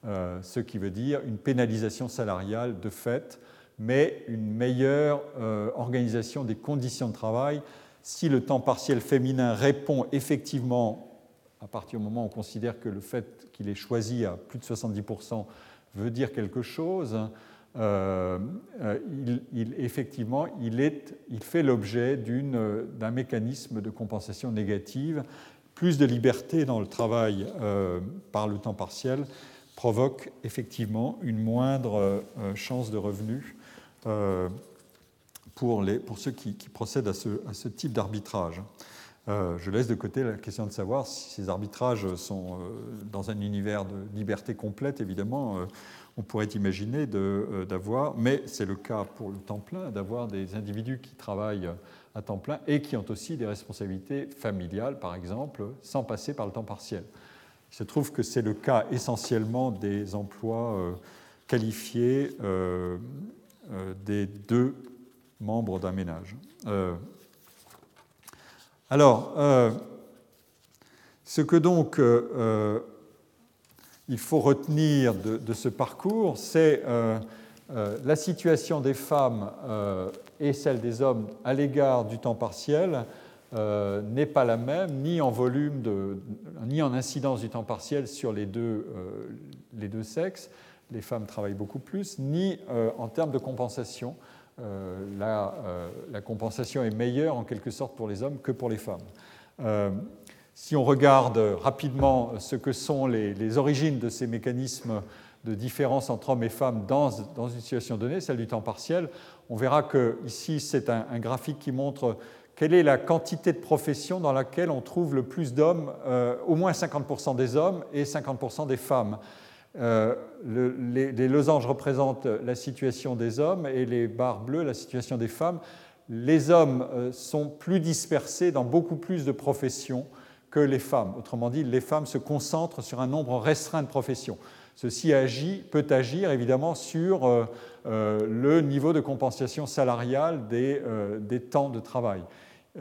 Euh, ce qui veut dire une pénalisation salariale de fait, mais une meilleure euh, organisation des conditions de travail. Si le temps partiel féminin répond effectivement, à partir du moment où on considère que le fait qu'il ait choisi à plus de 70% veut dire quelque chose, euh, il, effectivement, il, est, il fait l'objet d'un mécanisme de compensation négative, plus de liberté dans le travail par le temps partiel provoque effectivement une moindre euh, chance de revenu euh, pour, les, pour ceux qui, procèdent à ce, type d'arbitrage. Euh, je laisse de côté la question de savoir si ces arbitrages sont dans un univers de liberté complète, évidemment, on pourrait imaginer d'avoir, mais c'est le cas pour le temps plein, d'avoir des individus qui travaillent à temps plein et qui ont aussi des responsabilités familiales, par exemple, sans passer par le temps partiel. Il se trouve que c'est le cas essentiellement des emplois euh, qualifiés euh, euh, des deux membres d'un ménage. Alors, ce que donc il faut retenir de, ce parcours, c'est la situation des femmes et celle des hommes à l'égard du temps partiel euh, n'est pas la même, ni en volume, ni en incidence du temps partiel sur les deux, euh, sexes, les femmes travaillent beaucoup plus, ni euh, en termes de compensation. La, la, compensation est meilleure en quelque sorte pour les hommes que pour les femmes. si on regarde rapidement ce que sont les, origines de ces mécanismes de différence entre hommes et femmes dans, une situation donnée, celle du temps partiel, on verra que ici c'est un, graphique qui montre quelle est la quantité de professions dans laquelle on trouve le plus d'hommes, euh, au moins 50% des hommes et 50% des femmes. Euh, les, losanges représentent la situation des hommes et les barres bleues la situation des femmes. Les hommes euh, sont plus dispersés dans beaucoup plus de professions que les femmes. Autrement dit, les femmes se concentrent sur un nombre restreint de professions. Ceci agit, peut agir évidemment sur le niveau de compensation salariale des, temps de travail.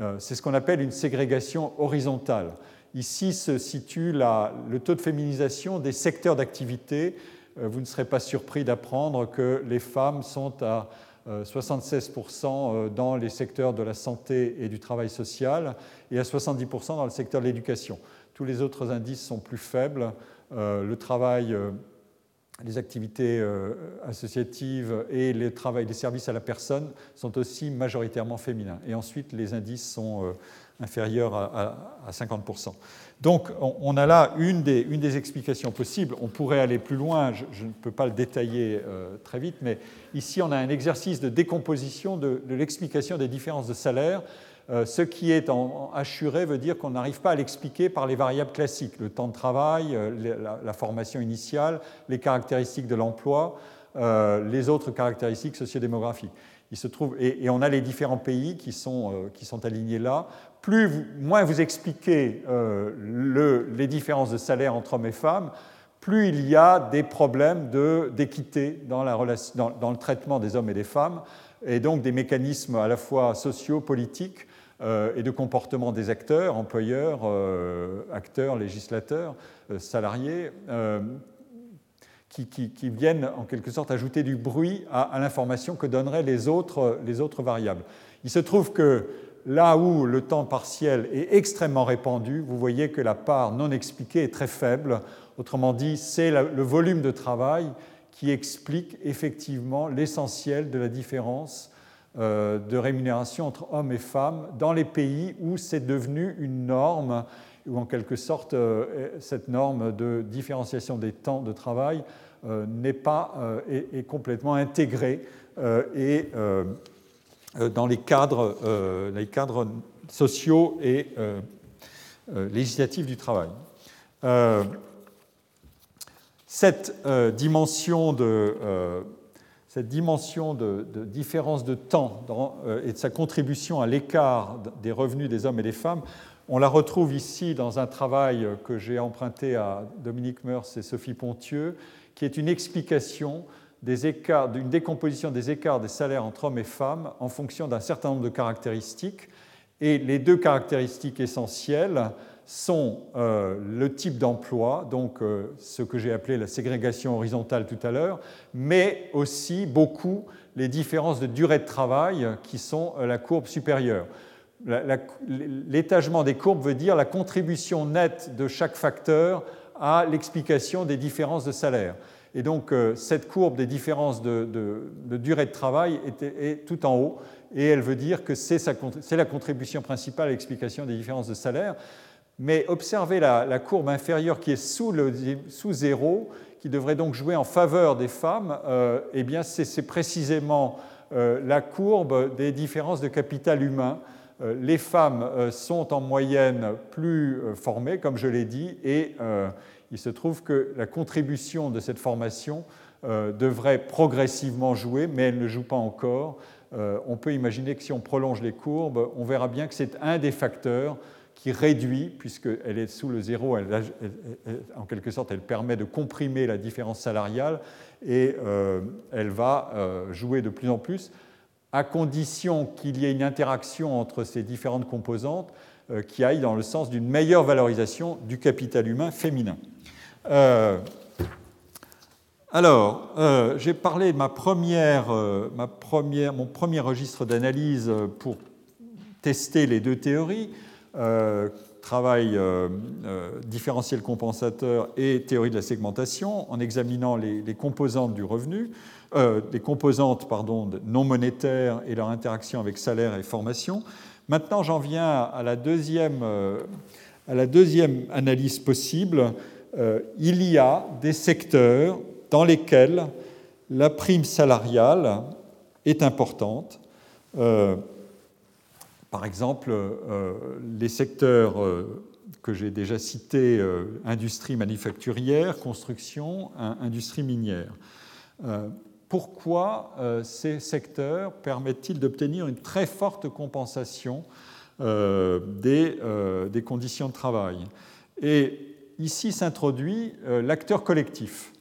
Euh, c'est ce qu'on appelle une ségrégation horizontale. Ici se situe le taux de féminisation des secteurs d'activité. Euh, vous ne serez pas surpris d'apprendre que les femmes sont à 76% euh, dans les secteurs de la santé et du travail social et à 70% dans le secteur de l'éducation. Tous les autres indices sont plus faibles. Le travail les activités euh, associatives et le travail des services à la personne sont aussi majoritairement féminins. Et ensuite, les indices sont inférieurs à, 50%. Donc, on, a là une des, explications possibles. On pourrait aller plus loin, je, ne peux pas le détailler euh, très vite, mais ici, on a un exercice de décomposition de, l'explication des différences de salaire euh, ce qui est en, assuré veut dire qu'on n'arrive pas à l'expliquer par les variables classiques, le temps de travail, euh, la, formation initiale, les caractéristiques de l'emploi, les autres caractéristiques sociodémographiques. Il se trouve, et, on a les différents pays qui sont alignés là. Plus moins vous expliquez les différences de salaire entre hommes et femmes, plus il y a des problèmes d'équité dans, le traitement des hommes et des femmes et donc des mécanismes à la fois sociaux, politiques et de comportement des acteurs, employeurs, acteurs, législateurs, salariés, qui, viennent en quelque sorte ajouter du bruit à, l'information que donneraient les autres, les autres variables. Il se trouve que là où le temps partiel est extrêmement répandu, vous voyez que la part non expliquée est très faible. Autrement dit, c'est le volume de travail qui explique effectivement l'essentiel de la différence euh, de rémunération entre hommes et femmes dans les pays où c'est devenu une norme, où en quelque sorte euh, cette norme de différenciation des temps de travail euh, n'est pas est, complètement intégrée et dans les cadres, les cadres sociaux et législatifs du travail. Cette dimension de cette dimension de, différence de temps et de sa contribution à l'écart des revenus des hommes et des femmes, on la retrouve ici dans un travail que j'ai emprunté à Dominique Meurs et Sophie Pontieux, qui est une explication d'une décomposition des écarts des salaires entre hommes et femmes en fonction d'un certain nombre de caractéristiques. Et les deux caractéristiques essentielles sont euh, le type d'emploi, donc euh, ce que j'ai appelé la ségrégation horizontale tout à l'heure, mais aussi beaucoup les différences de durée de travail qui sont euh, la courbe supérieure. L'étagement des courbes veut dire la contribution nette de chaque facteur à l'explication des différences de salaire. Et donc cette courbe des différences de, durée de travail est, tout en haut, et elle veut dire que c'est la contribution principale à l'explication des différences de salaire. Mais observez la, courbe inférieure qui est sous, zéro, qui devrait donc jouer en faveur des femmes, euh, eh bien c'est précisément euh, la courbe des différences de capital humain. Euh, les femmes sont en moyenne plus formées, comme je l'ai dit, et il se trouve que la contribution de cette formation devrait progressivement jouer, mais elle ne joue pas encore. on peut imaginer que si on prolonge les courbes, on verra bien que c'est un des facteurs qui réduit, puisqu'elle est sous le zéro, en quelque sorte, elle permet de comprimer la différence salariale et euh, elle va euh, jouer de plus en plus, à condition qu'il y ait une interaction entre ces différentes composantes euh, qui aille dans le sens d'une meilleure valorisation du capital humain féminin. Alors, j'ai parlé de ma première, ma première, mon premier registre d'analyse pour tester les deux théories. Euh, travail euh, euh, différentiel compensateur et théorie de la segmentation, en examinant les, composantes du revenu, les composantes pardon, non monétaires et leur interaction avec salaire et formation. Maintenant, j'en viens à la deuxième, à la deuxième analyse possible. Il y a des secteurs dans lesquels la prime salariale est importante par exemple, euh, les secteurs euh, que j'ai déjà cités, euh, industrie manufacturière, construction, industrie minière. Pourquoi ces secteurs permettent-ils d'obtenir une très forte compensation des, conditions de travail? Ici s'introduit l'acteur collectif.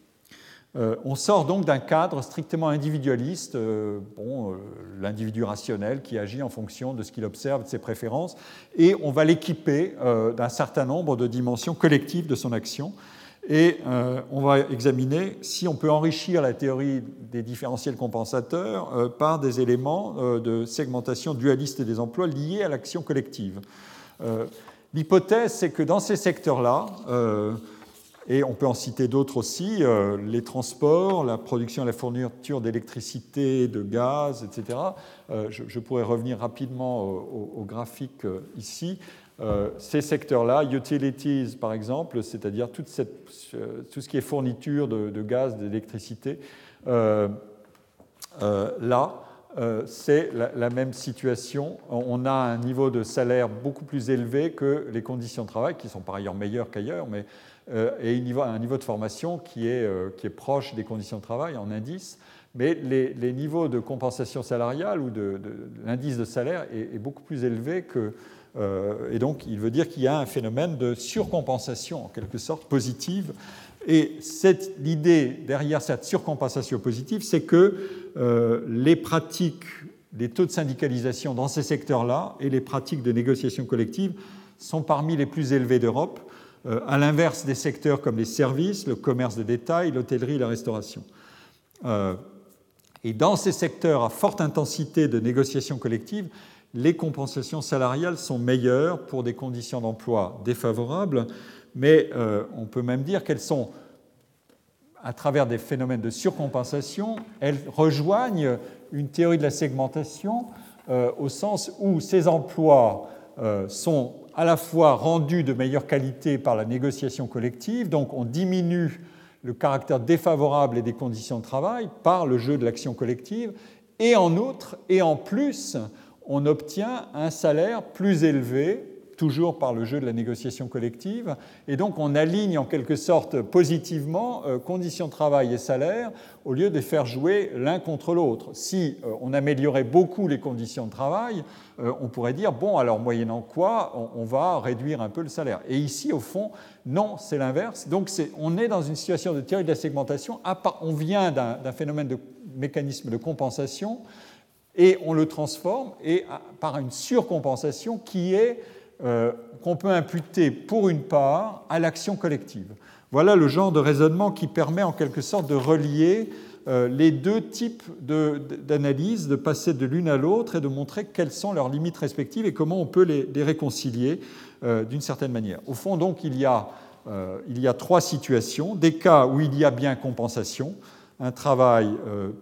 Euh, on sort donc d'un cadre strictement individualiste, euh, bon, euh, l'individu rationnel qui agit en fonction de ce qu'il observe, de ses préférences, et on va l'équiper d'un certain nombre de dimensions collectives de son action. Et on va examiner si on peut enrichir la théorie des différentiels compensateurs par des éléments de segmentation dualiste des emplois liés à l'action collective. L'hypothèse, c'est que dans ces secteurs-là, et on peut en citer d'autres aussi, euh, les transports, la production et la fourniture d'électricité, de gaz, etc. Euh, je, pourrais revenir rapidement au, graphique euh, ici. ces secteurs-là, utilities par exemple, c'est-à-dire tout ce qui est fourniture de, gaz, d'électricité, là, c'est la, même situation. On a un niveau de salaire beaucoup plus élevé que les conditions de travail, qui sont par ailleurs meilleures qu'ailleurs, mais euh, et un niveau de formation qui est, euh, qui est proche des conditions de travail en indice, mais les, niveaux de compensation salariale ou de, l'indice de salaire est, beaucoup plus élevé que... Euh, et donc, il veut dire qu'il y a un phénomène de surcompensation, en quelque sorte, positive. Et l'idée derrière cette surcompensation positive, c'est que les pratiques les taux de syndicalisation dans ces secteurs-là et les pratiques de négociation collective sont parmi les plus élevés d'Europe, euh, à l'inverse des secteurs comme les services, le commerce de détail, l'hôtellerie, la restauration. Euh, et dans ces secteurs à forte intensité de négociation collective, les compensations salariales sont meilleures pour des conditions d'emploi défavorables, mais euh, on peut même dire qu'elles sont, à travers des phénomènes de surcompensation, elles rejoignent une théorie de la segmentation au sens où ces emplois sont à la fois rendu de meilleure qualité par la négociation collective, donc on diminue le caractère défavorable des conditions de travail par le jeu de l'action collective, et en outre, et en plus, on obtient un salaire plus élevé toujours par le jeu de la négociation collective. Et donc on aligne en quelque sorte positivement euh, conditions de travail et salaire au lieu de faire jouer l'un contre l'autre. Si euh, on améliorait beaucoup les conditions de travail, euh, on pourrait dire, bon, alors moyennant quoi, on, va réduire un peu le salaire. Et ici, au fond, non, c'est l'inverse. Donc on est dans une situation de théorie de la segmentation. On vient d'un phénomène de mécanisme de compensation et on le transforme et par une surcompensation qui est euh, qu'on peut imputer pour une part à l'action collective. Voilà le genre de raisonnement qui permet en quelque sorte de relier euh, les deux types d'analyse, de, passer de l'une à l'autre et de montrer quelles sont leurs limites respectives et comment on peut les, réconcilier euh, d'une certaine manière. Au fond, donc, il y, a, il y, a, trois situations. Des cas où il y a bien compensation, un travail,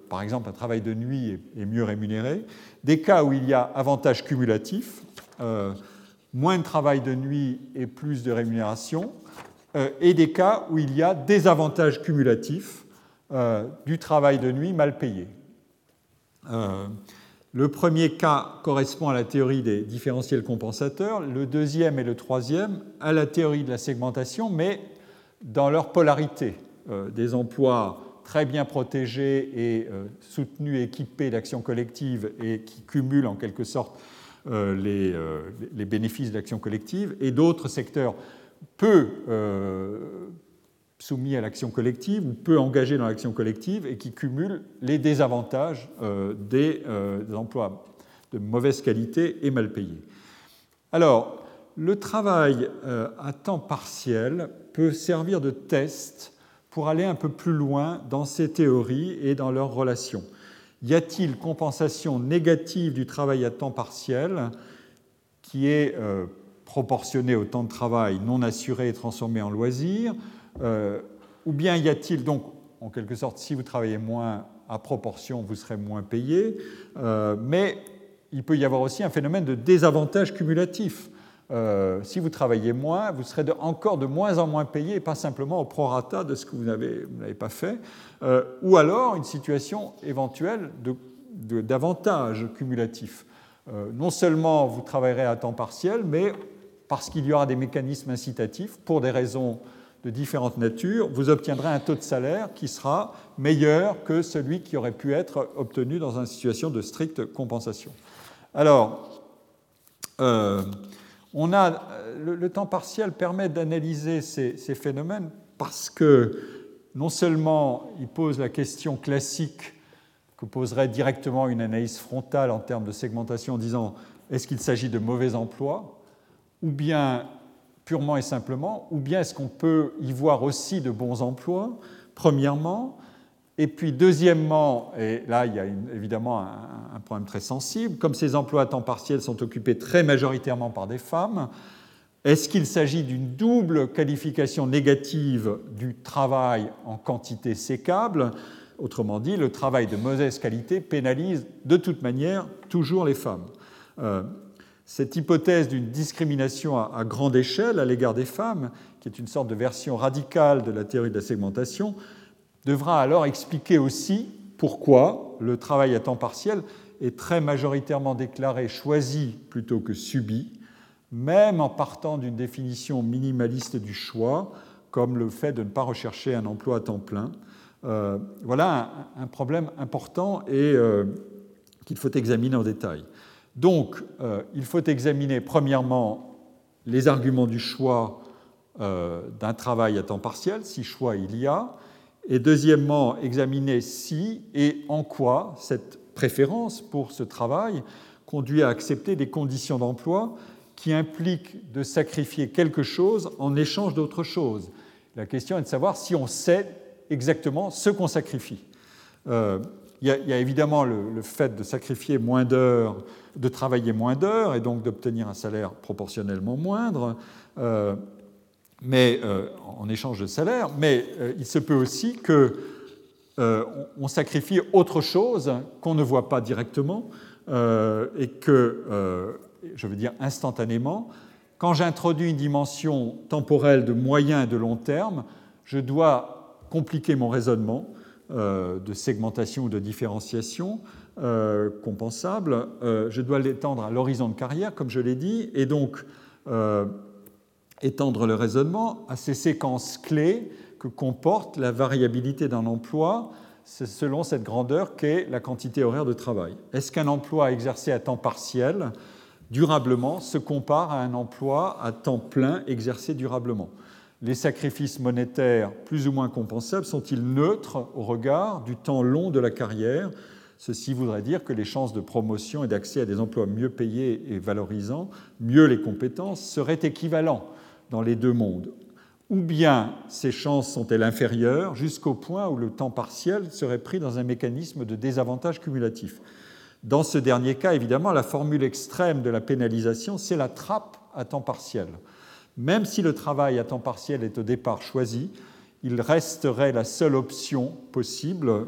par exemple, un travail de nuit est, mieux rémunéré. Des cas où il y a avantage cumulatif moins de travail de nuit et plus de rémunération, euh, et des cas où il y a des avantages cumulatifs euh, du travail de nuit mal payé. Euh, le premier cas correspond à la théorie des différentiels compensateurs, le deuxième et le troisième à la théorie de la segmentation, mais dans leur polarité. des emplois très bien protégés et soutenus, équipés d'actions collectives et qui cumulent en quelque sorte euh, euh, les, bénéfices de l'action collective, et d'autres secteurs peu euh, soumis à l'action collective ou peu engagés dans l'action collective et qui cumulent les désavantages des, emplois de mauvaise qualité et mal payés. Alors, le travail à temps partiel peut servir de test pour aller un peu plus loin dans ces théories et dans leurs relations. Y a-t-il compensation négative du travail à temps partiel qui est euh, proportionnée au temps de travail non assuré et transformé en loisir euh, Ou bien y a-t-il donc, en quelque sorte, si vous travaillez moins à proportion, vous serez moins payé, euh, mais il peut y avoir aussi un phénomène de désavantage cumulatif. Euh, si vous travaillez moins, vous serez encore de moins en moins payé, et pas simplement au prorata de ce que vous n'avez pas fait, euh, ou alors une situation éventuelle d'avantage cumulatif. Euh, non seulement vous travaillerez à temps partiel, mais parce qu'il y aura des mécanismes incitatifs, pour des raisons de différentes natures, vous obtiendrez un taux de salaire qui sera meilleur que celui qui aurait pu être obtenu dans une situation de stricte compensation. Alors, on euh, le, temps partiel permet d'analyser ces, phénomènes parce que non seulement il pose la question classique que poserait directement une analyse frontale en termes de segmentation en disant est-ce qu'il s'agit de mauvais emplois ou bien purement et simplement, ou bien est-ce qu'on peut y voir aussi de bons emplois, premièrement, et puis, deuxièmement, et là, il y a évidemment un, problème très sensible, comme ces emplois à temps partiel sont occupés très majoritairement par des femmes, est-ce qu'il s'agit d'une double qualification négative du travail en quantité sécable? Autrement dit, le travail de mauvaise qualité pénalise de toute manière toujours les femmes. Euh, cette hypothèse d'une discrimination à grande échelle à l'égard des femmes, qui est une sorte de version radicale de la théorie de la segmentation, devra alors expliquer aussi pourquoi le travail à temps partiel est très majoritairement déclaré choisi plutôt que subi, même en partant d'une définition minimaliste du choix, comme le fait de ne pas rechercher un emploi à temps plein. Euh, voilà un, problème important et euh, qu'il faut examiner en détail. Donc, euh, il faut examiner premièrement les arguments du choix d'un travail à temps partiel, si choix il y a, et deuxièmement, examiner si et en quoi cette préférence pour ce travail conduit à accepter des conditions d'emploi qui impliquent de sacrifier quelque chose en échange d'autre chose. La question est de savoir si on sait exactement ce qu'on sacrifie. Euh, il y, a évidemment le, fait de sacrifier moins d'heures, de travailler moins d'heures et donc d'obtenir un salaire proportionnellement moindre, euh, mais euh, en échange de salaire. Mais il se peut aussi que on sacrifie autre chose qu'on ne voit pas directement et que, je veux dire instantanément, quand j'introduis une dimension temporelle de moyen et de long terme, je dois compliquer mon raisonnement euh, de segmentation ou de différenciation euh, compensable. Euh, je dois l'étendre à l'horizon de carrière, comme je l'ai dit, et donc étendre le raisonnement à ces séquences clés que comporte la variabilité d'un emploi selon cette grandeur qu'est la quantité horaire de travail. Est-ce qu'un emploi exercé à temps partiel durablement se compare à un emploi à temps plein exercé durablement? Les sacrifices monétaires plus ou moins compensables sont-ils neutres au regard du temps long de la carrière? Ceci voudrait dire que les chances de promotion et d'accès à des emplois mieux payés et valorisants, mieux les compétences, seraient équivalents dans les deux mondes. Ou bien ces chances sont-elles inférieures jusqu'au point où le temps partiel serait pris dans un mécanisme de désavantage cumulatif? Dans ce dernier cas, évidemment, la formule extrême de la pénalisation, c'est la trappe à temps partiel. Même si le travail à temps partiel est au départ choisi, il resterait la seule option possible,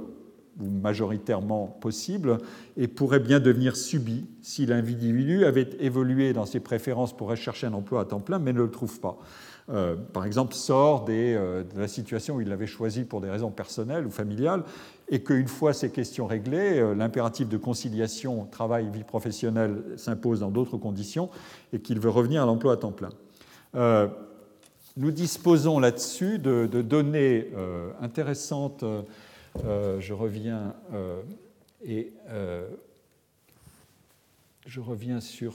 ou majoritairement possible, et pourrait bien devenir subi si l'individu avait évolué dans ses préférences pour rechercher un emploi à temps plein, mais ne le trouve pas. Euh, par exemple, sort euh, de la situation où il l'avait choisi pour des raisons personnelles ou familiales, et qu'une fois ces questions réglées, euh, l'impératif de conciliation travail-vie professionnelle s'impose dans d'autres conditions, et qu'il veut revenir à l'emploi à temps plein. nous disposons là-dessus de, données intéressantes. Je reviens et je reviens sur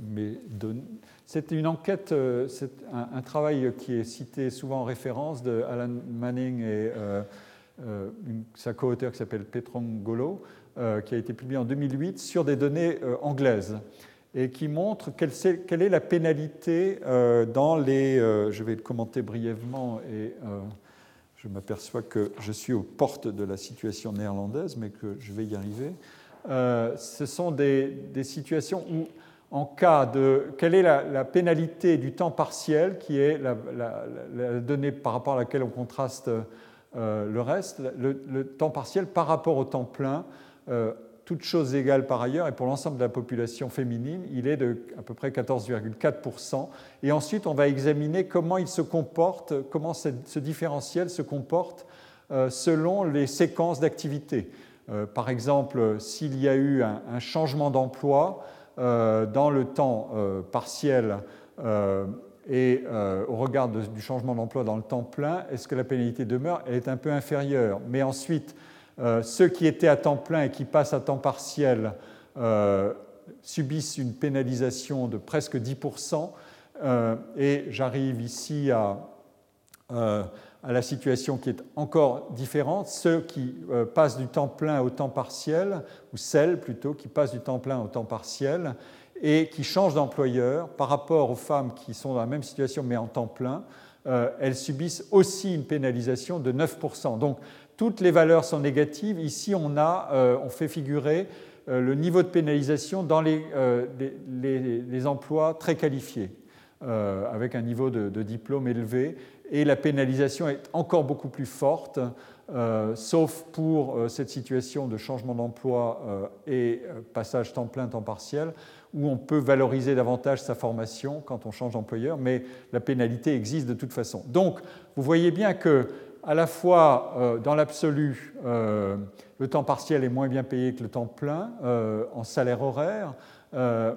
mes données. C'est une enquête, euh, c'est un, travail qui est cité souvent en référence de Alan Manning et euh, euh, sa co-auteur qui s'appelle Petrongolo, qui a été publié en 2008 sur des données anglaises et qui montre quelle, est la pénalité dans les. je vais commenter brièvement et je m'aperçois que je suis aux portes de la situation néerlandaise, mais que je vais y arriver. ce sont des, des situations où en cas de quelle est la, pénalité du temps partiel, qui est la, donnée par rapport à laquelle on contraste euh, le reste, le, temps partiel par rapport au temps plein, euh, toutes choses égales par ailleurs, et pour l'ensemble de la population féminine, il est de à peu près 14,4%. Et ensuite, on va examiner comment il se comporte, comment ce différentiel se comporte euh, selon les séquences d'activité. par exemple, s'il y a eu un changement d'emploi, euh, dans le temps euh, partiel euh, et au regard du changement d'emploi dans le temps plein, est-ce que la pénalité demeure? Elle est un peu inférieure. Mais ensuite, ceux qui étaient à temps plein et qui passent à temps partiel subissent une pénalisation de presque 10%. et j'arrive ici à la situation qui est encore différente, ceux qui euh, passent du temps plein au temps partiel, ou celles plutôt qui passent du temps plein au temps partiel, et qui changent d'employeur par rapport aux femmes qui sont dans la même situation mais en temps plein, euh, elles subissent aussi une pénalisation de 9%. Donc toutes les valeurs sont négatives. Ici, on, a, euh, on fait figurer le niveau de pénalisation dans les, les, emplois très qualifiés, avec un niveau de, de diplôme élevé et la pénalisation est encore beaucoup plus forte, euh, sauf pour euh, cette situation de changement d'emploi euh, et passage temps plein, temps partiel, où on peut valoriser davantage sa formation quand on change d'employeur, mais la pénalité existe de toute façon. Donc, vous voyez bien que, à la fois, dans l'absolu, le temps partiel est moins bien payé que le temps plein en salaire horaire,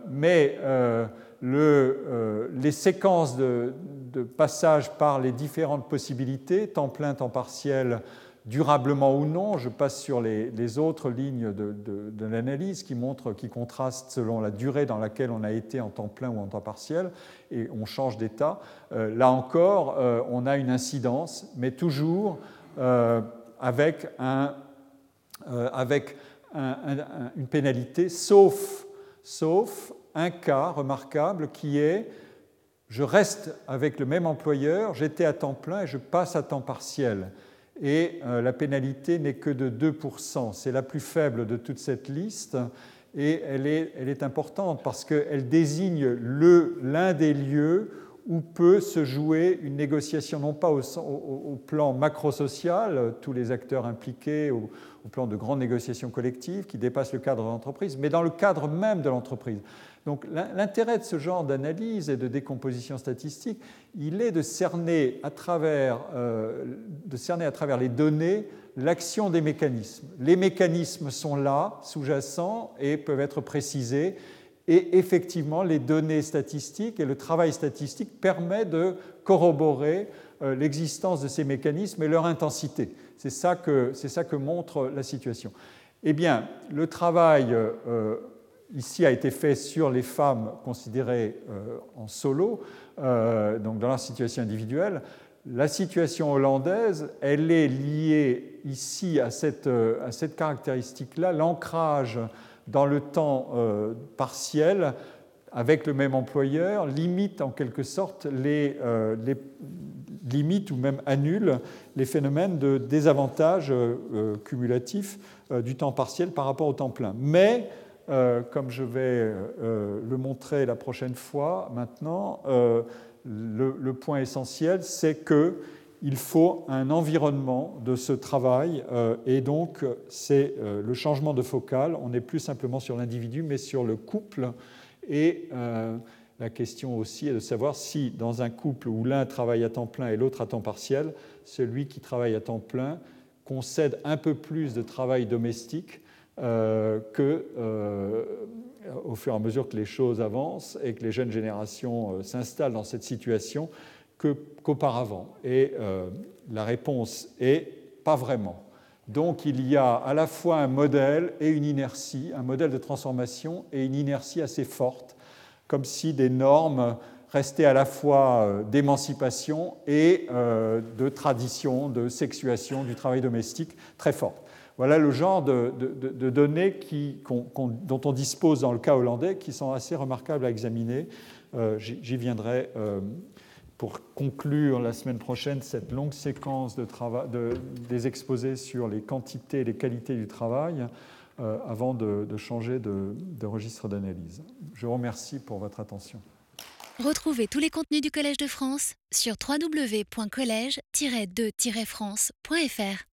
mais le, les séquences de, de passage par les différentes possibilités, temps plein, temps partiel, durablement ou non. Je passe sur les, autres lignes de, l'analyse qui montrent, qui contrastent selon la durée dans laquelle on a été en temps plein ou en temps partiel, et on change d'état. Euh, là encore, euh, on a une incidence, mais toujours euh, avec, un, avec une pénalité, sauf, sauf un cas remarquable qui est je reste avec le même employeur, j'étais à temps plein et je passe à temps partiel. Et euh, la pénalité n'est que de 2%. C'est la plus faible de toute cette liste et elle est, importante parce qu'elle désigne l'un des lieux où peut se jouer une négociation, non pas au, plan macro-social, tous les acteurs impliqués, au, plan de grandes négociations collectives qui dépassent le cadre de l'entreprise, mais dans le cadre même de l'entreprise. Donc l'intérêt de ce genre d'analyse et de décomposition statistique, il est de cerner à travers, euh, de cerner à travers les données l'action des mécanismes. Les mécanismes sont là, sous-jacents, et peuvent être précisés. Et effectivement, les données statistiques et le travail statistique permet de corroborer euh, l'existence de ces mécanismes et leur intensité. C'est ça, ça que montre la situation. Eh bien, le travail euh, ici a été fait sur les femmes considérées euh, en solo, euh, donc dans leur situation individuelle. La situation hollandaise, elle est liée ici à cette, euh, caractéristique-là, l'ancrage dans le temps partiel avec le même employeur limite en quelque sorte les, les limite ou même annule les phénomènes de désavantage cumulatif du temps partiel par rapport au temps plein. Mais euh, comme je vais euh, le montrer la prochaine fois maintenant, euh, le, point essentiel, c'est qu'il faut un environnement de ce travail et donc c'est le changement de focal. On n'est plus simplement sur l'individu, mais sur le couple. Et la question aussi est de savoir si dans un couple où l'un travaille à temps plein et l'autre à temps partiel, celui qui travaille à temps plein concède un peu plus de travail domestique euh, que, euh, au fur et à mesure que les choses avancent et que les jeunes générations euh, s'installent dans cette situation, qu'auparavant. et la réponse est pas vraiment. Donc il y a à la fois un modèle et une inertie, un modèle de transformation et une inertie assez forte, comme si des normes restaient à la fois d'émancipation et de tradition, de sexuation du travail domestique très fortes. Voilà le genre de, données dont on dispose dans le cas hollandais qui sont assez remarquables à examiner. Euh, j'y viendrai euh, pour conclure la semaine prochaine cette longue séquence des exposés sur les quantités et les qualités du travail euh, avant de, changer de, de registre d'analyse. Je vous remercie pour votre attention. Retrouvez tous les contenus du Collège de France sur www.colège-2-france.fr.